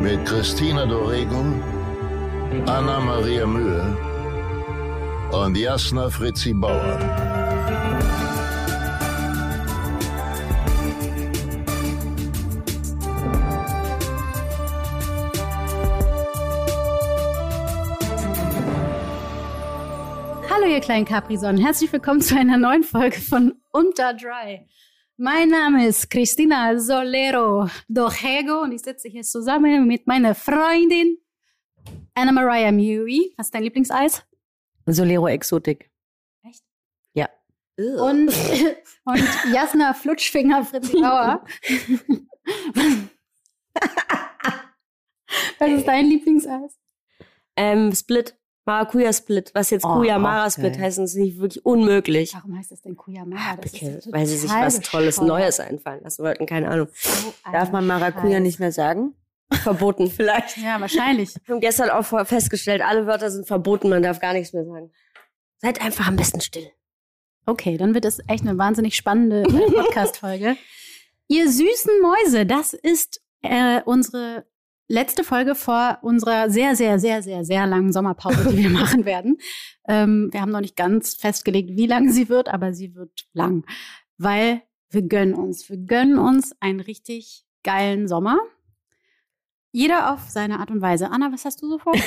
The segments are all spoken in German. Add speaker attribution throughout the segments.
Speaker 1: mit Christina Dorego, Anna Maria Mühe und Jasna Fritzi Bauer.
Speaker 2: Hallo ihr kleinen Capri-Sonnen, herzlich willkommen zu einer neuen Folge von Unter Dry. Mein Name ist Cristina Solero Dorrego und ich sitze hier zusammen mit meiner Freundin Anna Maria Mui. Was ist dein Lieblingseis?
Speaker 3: Solero Exotik.
Speaker 2: Echt?
Speaker 3: Ja.
Speaker 2: Und, und Jasna Flutschfinger Fritzi Bauer. Was ist dein Lieblingseis?
Speaker 3: Ähm, Split. Maracuja Split. Was jetzt
Speaker 2: Oh,
Speaker 3: Kuyamara
Speaker 2: okay.
Speaker 3: Split heißt, ist nicht wirklich unmöglich.
Speaker 2: Warum heißt das denn Kuyamara? Das ist
Speaker 3: Bitte,
Speaker 2: ja
Speaker 3: weil sie sich was Tolles. Neues einfallen lassen wollten. Keine Ahnung.
Speaker 2: So
Speaker 4: Darf man Maracuja
Speaker 2: Scheiß.
Speaker 4: nicht mehr sagen?
Speaker 3: Verboten. Vielleicht.
Speaker 2: Ja, wahrscheinlich.
Speaker 3: Wir haben gestern auch festgestellt, alle Wörter sind verboten, man darf gar nichts mehr sagen. Seid einfach am besten still.
Speaker 2: Okay, dann wird es echt eine wahnsinnig spannende äh, Podcast-Folge. Ihr süßen Mäuse, das ist äh, unsere letzte Folge vor unserer sehr, sehr, sehr, sehr, sehr langen Sommerpause, die wir machen werden. Ähm, wir haben noch nicht ganz festgelegt, wie lang sie wird, aber sie wird lang, weil wir gönnen uns. Wir gönnen uns einen richtig geilen Sommer. Jeder auf seine Art und Weise. Anna, was hast du so vor?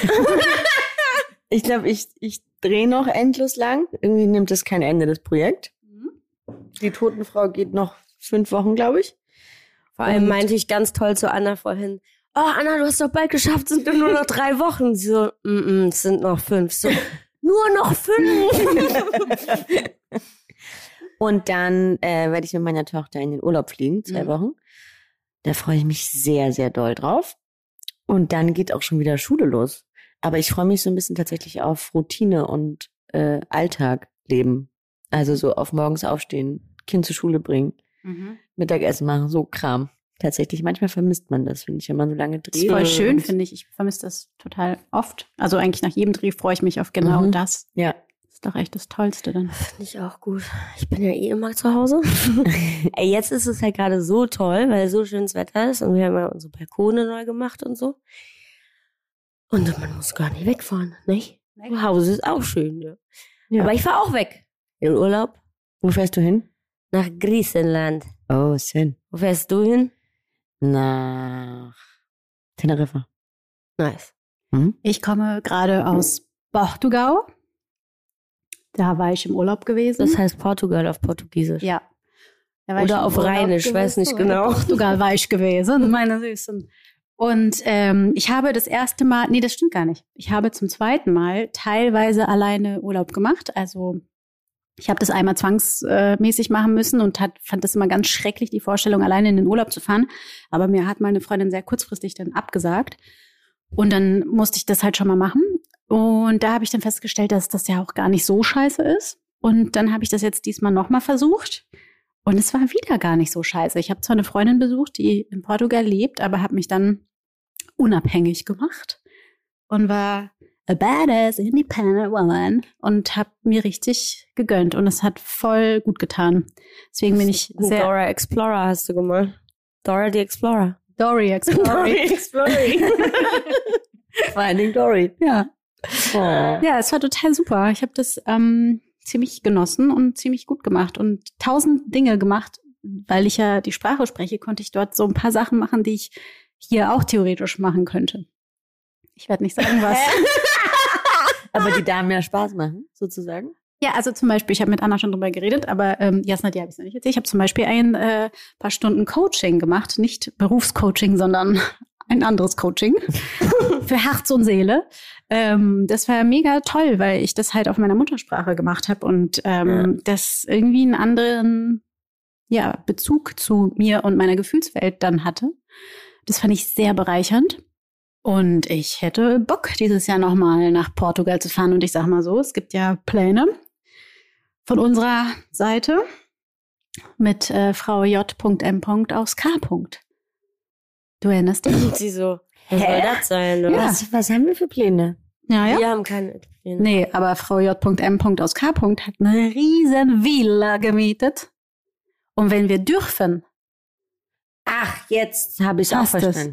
Speaker 4: Ich glaube, ich, ich drehe noch endlos lang. Irgendwie nimmt es kein Ende, das Projekt. Die Totenfrau geht noch fünf Wochen, glaube ich.
Speaker 3: Vor allem
Speaker 4: Und-
Speaker 3: meinte ich ganz toll zu Anna vorhin, oh Anna, du hast doch bald geschafft, sind nur noch drei Wochen. Sie so, mm -mm, es sind noch fünf. So, nur noch fünf.
Speaker 4: Und dann äh, werde ich mit meiner Tochter in den Urlaub fliegen, zwei
Speaker 2: Mhm.
Speaker 4: Wochen. Da freue ich mich sehr, sehr doll drauf. Und dann geht auch schon wieder Schule los. Aber ich freue mich so ein bisschen tatsächlich auf Routine und äh, Alltag leben. Also so auf morgens aufstehen, Kind zur Schule bringen,
Speaker 2: Mhm.
Speaker 4: Mittagessen machen, so Kram. Tatsächlich, manchmal vermisst man das, finde ich, wenn man so lange
Speaker 2: Das ist
Speaker 4: dreht.
Speaker 2: voll schön, finde ich. Ich vermisse das total oft. Also eigentlich nach jedem Dreh freue ich mich auf genau
Speaker 4: Mhm.
Speaker 2: das.
Speaker 4: Ja.
Speaker 2: Das ist doch echt das Tollste dann.
Speaker 3: Finde ich auch gut. Ich bin ja eh immer zu Hause. Ey, jetzt ist es halt gerade so toll, weil so schönes Wetter ist und wir haben ja unsere Balkone neu gemacht und so. Und man muss gar nicht wegfahren, nicht? Zu Hause ist auch schön, ja.
Speaker 4: Ja.
Speaker 3: Aber ich fahre auch weg. In Urlaub
Speaker 4: Wo fährst du hin?
Speaker 3: nach Griechenland.
Speaker 4: Oh, schön.
Speaker 3: Wo fährst du hin?
Speaker 4: Nach Teneriffa.
Speaker 3: Nice.
Speaker 4: Hm?
Speaker 2: Ich komme gerade aus Portugal. Da war ich im Urlaub gewesen.
Speaker 3: Das heißt Portugal auf Portugiesisch.
Speaker 2: ja.
Speaker 3: Oder auf Rheinisch, weiß nicht
Speaker 2: gewesen.
Speaker 3: genau.
Speaker 2: In Portugal war ich gewesen, meine Süßen. Und ähm, ich habe das erste Mal, nee, das stimmt gar nicht. Ich habe zum zweiten Mal teilweise alleine Urlaub gemacht. Also ich habe das einmal zwangsmäßig machen müssen und hat, fand das immer ganz schrecklich, die Vorstellung, alleine in den Urlaub zu fahren. Aber mir hat meine Freundin sehr kurzfristig dann abgesagt. Und dann musste ich das halt schon mal machen. Und da habe ich dann festgestellt, dass das ja auch gar nicht so scheiße ist. Und dann habe ich das jetzt diesmal nochmal versucht. Und es war wieder gar nicht so scheiße. Ich habe zwar eine Freundin besucht, die in Portugal lebt, aber habe mich dann unabhängig gemacht und war a badass independent woman und habe mir richtig gegönnt und es hat voll gut getan. Deswegen bin ich sehr
Speaker 3: Dora Explorer hast du gemacht. Dora the Explorer.
Speaker 2: Dory. Exploring.
Speaker 4: Vor allen Dingen Dory.
Speaker 2: ja.
Speaker 4: Oh.
Speaker 2: ja, es war total super. Ich habe das ähm, ziemlich genossen und ziemlich gut gemacht und tausend Dinge gemacht, weil ich ja die Sprache spreche, konnte ich dort so ein paar Sachen machen, die ich hier auch theoretisch machen könnte. Ich werde nicht sagen, was.
Speaker 4: Aber die da mehr Spaß machen, sozusagen.
Speaker 2: Ja, also zum Beispiel, ich habe mit Anna schon drüber geredet, aber ähm, Jasna, die habe ich noch nicht erzählt. Ich habe zum Beispiel ein äh, paar Stunden Coaching gemacht, nicht Berufscoaching, sondern ein anderes Coaching für Herz und Seele. Ähm, das war mega toll, weil ich das halt auf meiner Muttersprache gemacht habe und ähm, das irgendwie einen anderen ja, Bezug zu mir und meiner Gefühlswelt dann hatte. Das fand ich sehr bereichernd. Und ich hätte Bock, dieses Jahr nochmal nach Portugal zu fahren. Und ich sag mal so, es gibt ja Pläne von unserer Seite mit äh, Frau J.M. aus K. Du erinnerst dich?
Speaker 3: Und sie so, was soll das sein?
Speaker 2: Ja.
Speaker 3: Oder?
Speaker 4: Was, was haben wir für Pläne?
Speaker 2: Ja, ja.
Speaker 3: Wir haben keine Pläne.
Speaker 2: Nee, aber Frau J.M. aus K. hat eine riesen Villa gemietet. Und wenn wir dürfen,
Speaker 4: Ach, jetzt habe ich auch
Speaker 2: Passt es.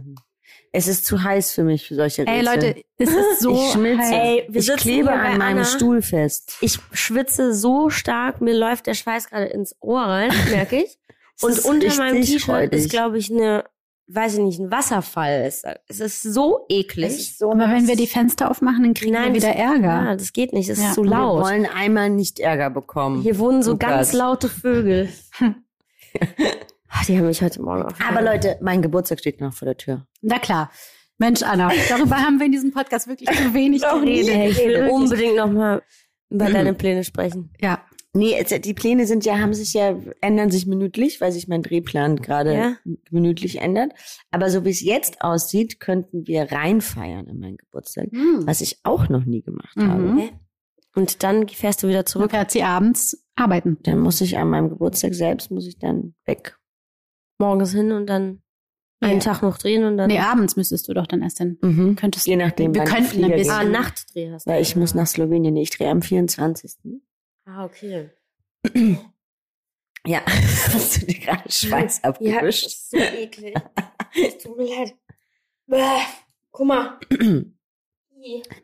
Speaker 4: Es ist zu heiß für mich für solche Rätsel.
Speaker 2: ey Leute, es ist so
Speaker 4: ich schmilze.
Speaker 2: heiß.
Speaker 3: Ey, wir
Speaker 4: ich klebe an meinem
Speaker 3: Anna.
Speaker 4: Stuhl fest.
Speaker 3: Ich schwitze so stark, mir läuft der Schweiß gerade ins Ohr rein, merke ich. Und
Speaker 4: ist
Speaker 3: unter meinem T-Shirt ist, glaube ich, eine, weiß ich nicht, ein Wasserfall. Es es ist so eklig.
Speaker 4: so
Speaker 2: Aber wenn wir die Fenster aufmachen, dann kriegen
Speaker 3: Nein,
Speaker 2: wir wieder Ärger.
Speaker 3: Ja, das geht nicht, es
Speaker 2: Ja.
Speaker 3: ist zu
Speaker 4: Wir
Speaker 3: laut.
Speaker 4: wollen einmal nicht Ärger bekommen.
Speaker 3: Hier wohnen so
Speaker 4: Lukas.
Speaker 3: ganz laute Vögel. Ach, die haben mich heute Morgen auf.
Speaker 4: Aber Leute, mein Geburtstag steht noch vor der Tür.
Speaker 2: Na klar. Mensch, Anna, darüber haben wir in diesem Podcast wirklich zu wenig geredet.
Speaker 3: Ich will unbedingt nochmal über deine Pläne sprechen.
Speaker 2: Ja.
Speaker 4: Nee, die Pläne sind ja, haben sich ja, ändern sich minütlich, weil sich mein Drehplan gerade
Speaker 3: Ja.
Speaker 4: minütlich ändert. Aber so wie es jetzt aussieht, könnten wir reinfeiern in meinen Geburtstag,
Speaker 2: Hm.
Speaker 4: was ich auch noch nie gemacht
Speaker 2: Mhm.
Speaker 4: habe.
Speaker 3: Und dann fährst du wieder
Speaker 2: Zurück
Speaker 3: zurück.
Speaker 2: fährt sie abends arbeiten.
Speaker 4: Dann muss ich an meinem Geburtstag selbst, muss ich dann weg.
Speaker 3: Morgens hin und dann einen
Speaker 2: Ja.
Speaker 3: Tag noch drehen und dann.
Speaker 2: Nee, abends müsstest du doch dann erst hin.
Speaker 4: Mhm.
Speaker 2: Könntest
Speaker 4: Je nachdem,
Speaker 2: wir könnten ein bisschen.
Speaker 3: ah, Nachtdreh hast du.
Speaker 4: Weil ich muss nach Slowenien. Ich drehe am 24.
Speaker 3: Ah, okay.
Speaker 4: Ja, hast du dir gerade Schweiß
Speaker 3: Ja,
Speaker 4: abgewischt?
Speaker 3: das ist so eklig. Es tut mir leid. Bäh. Guck mal.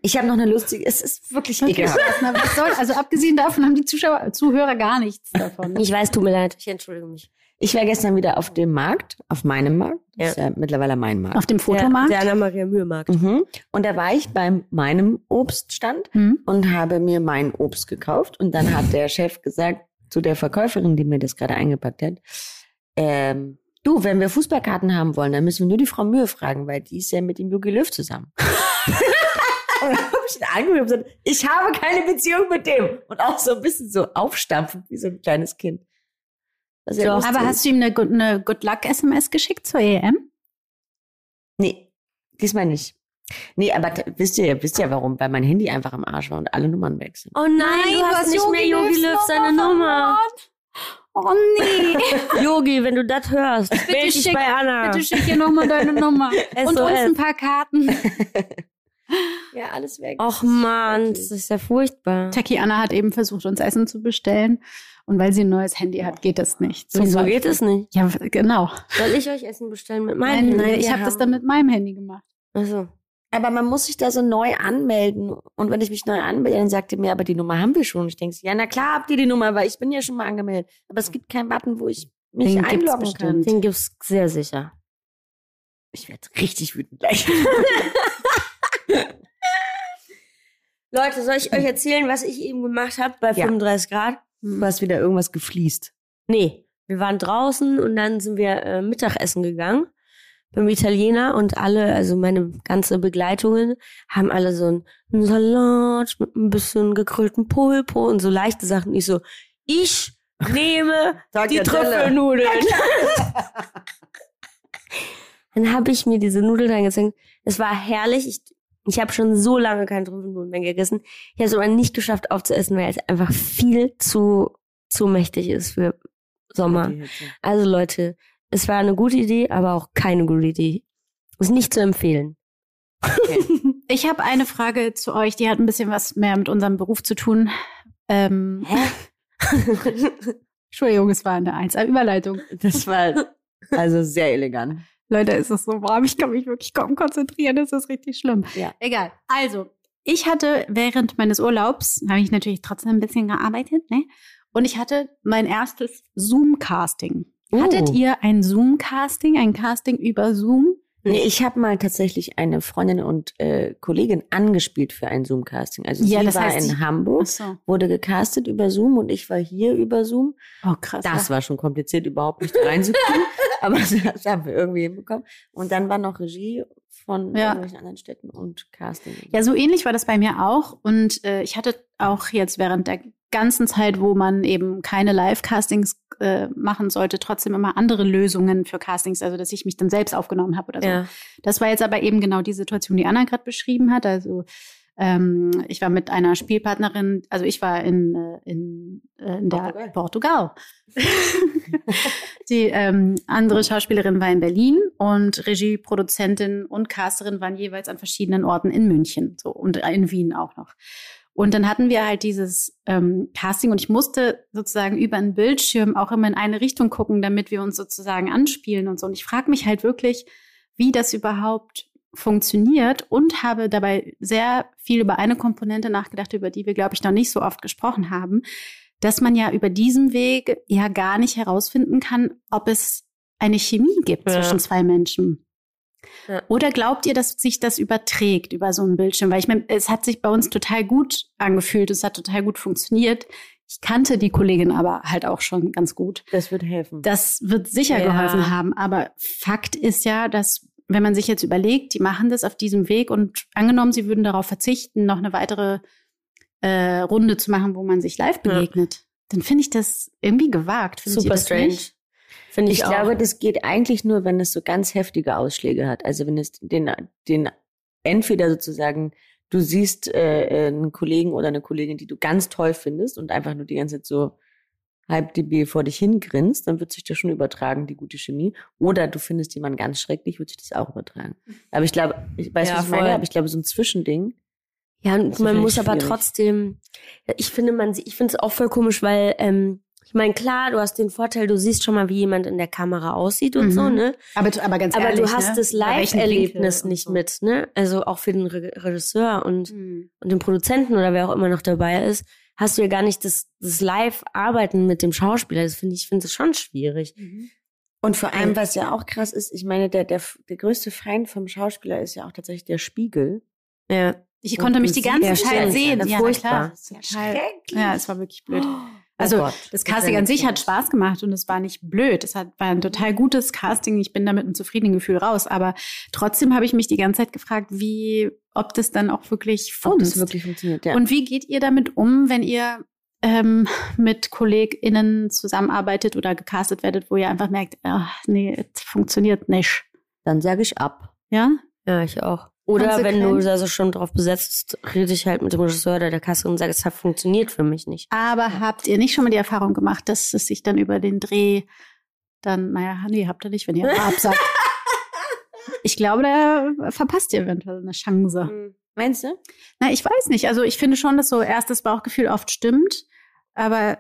Speaker 4: Ich habe noch eine lustige, es ist wirklich ekelhaft.
Speaker 2: na, was soll, also abgesehen davon haben die Zuschauer, Zuhörer gar nichts davon.
Speaker 3: Ich weiß, tut mir leid. Ich entschuldige mich.
Speaker 4: Ich war gestern wieder auf dem Markt, auf meinem Markt. Das ist ja mittlerweile mein Markt.
Speaker 2: Auf dem Fotomarkt.
Speaker 3: Der, der Anna-Maria Mühe-Markt.
Speaker 4: Mhm. Und da war ich bei meinem Obststand
Speaker 2: Hm?
Speaker 4: und habe mir mein Obst gekauft. Und dann hat der Chef gesagt zu der Verkäuferin, die mir das gerade eingepackt hat, ähm, du, wenn wir Fußballkarten haben wollen, dann müssen wir nur die Frau Mühe fragen, weil die ist ja mit dem Jogi Löw zusammen. und dann habe ich ihn angehört und gesagt, ich habe keine Beziehung mit dem. Und auch so ein bisschen so aufstampfend wie so ein kleines Kind. Ja
Speaker 2: Doch,
Speaker 4: lustig
Speaker 2: aber hast du ihm eine, Good- eine Good Luck SMS geschickt zur EM?
Speaker 4: Nee, diesmal nicht. Nee, aber wisst ihr, wisst ihr warum? Weil mein Handy einfach im Arsch war und alle Nummern weg sind.
Speaker 3: Oh nein, du, hast, nicht mehr Yogi Löw seine Nummer.
Speaker 2: Oh nee.
Speaker 3: Yogi, wenn du das hörst, melde dich
Speaker 2: schick-
Speaker 3: bei Anna.
Speaker 2: Bitte schick ihr nochmal deine Nummer. Und uns ein paar Karten.
Speaker 4: Ja, alles weg.
Speaker 3: Och man, das ist ja furchtbar.
Speaker 2: Taki Anna hat eben versucht, uns Essen zu bestellen. Und weil sie ein neues Handy hat, geht das nicht.
Speaker 3: Wieso
Speaker 2: Beispiel-
Speaker 3: geht es nicht?
Speaker 2: Ja, genau.
Speaker 3: Soll ich euch Essen bestellen mit
Speaker 2: Nein,
Speaker 3: meinem
Speaker 2: nein,
Speaker 3: Handy?
Speaker 2: ich habe das dann mit meinem Handy gemacht.
Speaker 3: Also,
Speaker 4: Aber man muss sich da so neu anmelden. Und wenn ich mich neu anmelde, dann sagt ihr mir, aber die Nummer haben wir schon. Und ich denke, ja, na klar habt ihr die Nummer, weil ich bin ja schon mal angemeldet. Aber es gibt keinen Button, wo ich mich
Speaker 2: Den gibt's
Speaker 4: einloggen kann.
Speaker 3: den gibt's sehr sicher.
Speaker 4: Ich werde richtig wütend gleich.
Speaker 3: Leute, soll ich euch erzählen, was ich eben gemacht habe bei
Speaker 4: Ja.
Speaker 3: 35 Grad?
Speaker 4: Du hast wieder irgendwas gefliest.
Speaker 3: Nee, wir waren draußen und dann sind wir äh, Mittagessen gegangen beim Italiener und alle, also meine ganze Begleitungen, haben alle so einen, einen Salat mit ein bisschen gegrillten Pulpo und so leichte Sachen. Ich so, ich nehme die Trüffelnudeln. Dann habe ich mir diese Nudeln reingezogen. Es war herrlich. Ich, ich habe schon so lange keine Trüffelnudeln mehr gegessen. Ich habe es aber nicht geschafft aufzuessen, weil es einfach viel zu, zu mächtig ist für Sommer. Also Leute, es war eine gute Idee, aber auch keine gute Idee. Ist nicht zu empfehlen.
Speaker 2: Ich habe eine Frage zu euch, die hat ein bisschen was mehr mit unserem Beruf zu tun. Ähm, Entschuldigung, es war eine 1A-Überleitung.
Speaker 4: Das war also sehr elegant.
Speaker 2: Leute, es ist so warm, ich kann mich wirklich kaum konzentrieren, das ist richtig schlimm.
Speaker 4: Ja.
Speaker 2: Egal. Also, ich hatte während meines Urlaubs, habe ich natürlich trotzdem ein bisschen gearbeitet, ne? Und ich hatte mein erstes Zoom-Casting.
Speaker 4: Oh.
Speaker 2: Hattet ihr ein Zoom-Casting, ein Casting über Zoom?
Speaker 4: Nee, ich habe mal tatsächlich eine Freundin und äh, Kollegin angespielt für ein Zoom-Casting. Also
Speaker 2: Ja,
Speaker 4: sie war
Speaker 2: heißt,
Speaker 4: in Hamburg,
Speaker 2: so.
Speaker 4: wurde gecastet über Zoom und ich war hier über Zoom.
Speaker 2: Oh, krass.
Speaker 4: Das war schon kompliziert, überhaupt nicht reinzukommen. aber das haben wir irgendwie hinbekommen. Und dann war noch Regie von
Speaker 2: Ja.
Speaker 4: irgendwelchen anderen Städten und Casting.
Speaker 2: Ja, so ähnlich war das bei mir auch. Und äh, ich hatte auch jetzt während der ganzen Zeit, wo man eben keine Live-Castings äh, machen sollte, trotzdem immer andere Lösungen für Castings, also dass ich mich dann selbst aufgenommen habe oder so.
Speaker 3: Ja.
Speaker 2: Das war jetzt aber eben genau die Situation, die Anna gerade beschrieben hat. Also ähm, ich war mit einer Spielpartnerin, also ich war in, äh, in, äh, in der Portugal. die ähm, andere Schauspielerin war in Berlin und Regie, Produzentin und Casterin waren jeweils an verschiedenen Orten in München so und in Wien auch noch. Und dann hatten wir halt dieses ähm, Casting und ich musste sozusagen über einen Bildschirm auch immer in eine Richtung gucken, damit wir uns sozusagen anspielen und so. Und ich frage mich halt wirklich, wie das überhaupt funktioniert und habe dabei sehr viel über eine Komponente nachgedacht, über die wir, glaube ich, noch nicht so oft gesprochen haben, dass man ja über diesem Weg ja gar nicht herausfinden kann, ob es eine Chemie gibt
Speaker 3: Ja.
Speaker 2: zwischen zwei Menschen.
Speaker 3: Ja.
Speaker 2: Oder glaubt ihr, dass sich das überträgt über so einen Bildschirm? Weil ich meine, es hat sich bei uns total gut angefühlt, es hat total gut funktioniert. Ich kannte die Kollegin aber halt auch schon ganz gut.
Speaker 4: Das wird helfen.
Speaker 2: Das wird sicher
Speaker 3: Ja.
Speaker 2: geholfen haben. Aber Fakt ist ja, dass wenn man sich jetzt überlegt, die machen das auf diesem Weg und angenommen, sie würden darauf verzichten, noch eine weitere äh, Runde zu machen, wo man sich live
Speaker 3: Ja.
Speaker 2: begegnet, dann finde ich das irgendwie gewagt.
Speaker 3: Super strange.
Speaker 2: nicht?
Speaker 3: Finde ich,
Speaker 4: Ich
Speaker 3: auch.
Speaker 4: glaube, das geht eigentlich nur, wenn es so ganz heftige Ausschläge hat. Also wenn es den, den entweder sozusagen du siehst äh, äh, einen Kollegen oder eine Kollegin, die du ganz toll findest und einfach nur die ganze Zeit so halb dB vor dich hingrinst, dann wird sich das schon übertragen, die gute Chemie. Oder du findest jemanden ganz schrecklich, wird sich das auch übertragen. Aber ich glaube, ich weiß,
Speaker 3: Ja,
Speaker 4: was ich meine,
Speaker 3: voll.
Speaker 4: aber ich glaube, so ein Zwischending.
Speaker 3: Ja, und man muss
Speaker 4: ich
Speaker 3: aber
Speaker 4: schwierig.
Speaker 3: trotzdem, ich finde, man, sie- ich finde es auch voll komisch, weil, ähm, ich meine, klar, du hast den Vorteil, du siehst schon mal, wie jemand in der Kamera aussieht und
Speaker 2: Mhm.
Speaker 3: so, ne?
Speaker 2: Aber, aber ganz
Speaker 3: Aber
Speaker 2: ehrlich,
Speaker 3: du hast
Speaker 2: ne?
Speaker 3: das Live-Erlebnis nicht
Speaker 2: so.
Speaker 3: mit, ne? Also auch für den Re Regisseur und,
Speaker 2: Mhm.
Speaker 3: und den Produzenten oder wer auch immer noch dabei ist, hast du ja gar nicht das, das Live-Arbeiten mit dem Schauspieler. Das finde ich, ich finde es schon schwierig.
Speaker 2: Mhm.
Speaker 4: Und vor allem, was ja auch krass ist, ich meine, der, der, der größte Feind vom Schauspieler ist ja auch tatsächlich der Spiegel.
Speaker 3: Ja.
Speaker 2: Ich konnte mich die ganze Zeit sehen.
Speaker 3: Ja, furchtbar.
Speaker 2: klar. Das ist total, ja, es war wirklich blöd.
Speaker 4: Oh
Speaker 2: Also
Speaker 4: Gott,
Speaker 2: das Casting an sich hat. Spaß gemacht und es war nicht blöd. Es hat, war ein total gutes Casting. Ich bin da mit einem zufriedenen Gefühl raus. Aber trotzdem habe ich mich die ganze Zeit gefragt, wie, ob das dann auch wirklich
Speaker 4: Ob
Speaker 2: funzt.
Speaker 4: das wirklich funktioniert, ja.
Speaker 2: Und wie geht ihr damit um, wenn ihr ähm, mit KollegInnen zusammenarbeitet oder gecastet werdet, wo ihr einfach merkt, ach, nee, es funktioniert nicht.
Speaker 4: dann sage ich ab.
Speaker 2: Ja?
Speaker 3: Ja, ich auch. Oder wenn du also schon drauf besetzt, rede ich halt mit dem Regisseur oder der Kasse und sage, es hat funktioniert für mich nicht.
Speaker 2: Aber habt ihr nicht schon mal die Erfahrung gemacht, dass es sich dann über den Dreh dann, naja, nee, habt ihr nicht, wenn ihr absagt. Ich glaube, da verpasst ihr eventuell eine Chance.
Speaker 4: Meinst du?
Speaker 2: Na, ich weiß nicht. Also ich finde schon, dass so erstes Bauchgefühl oft stimmt. Aber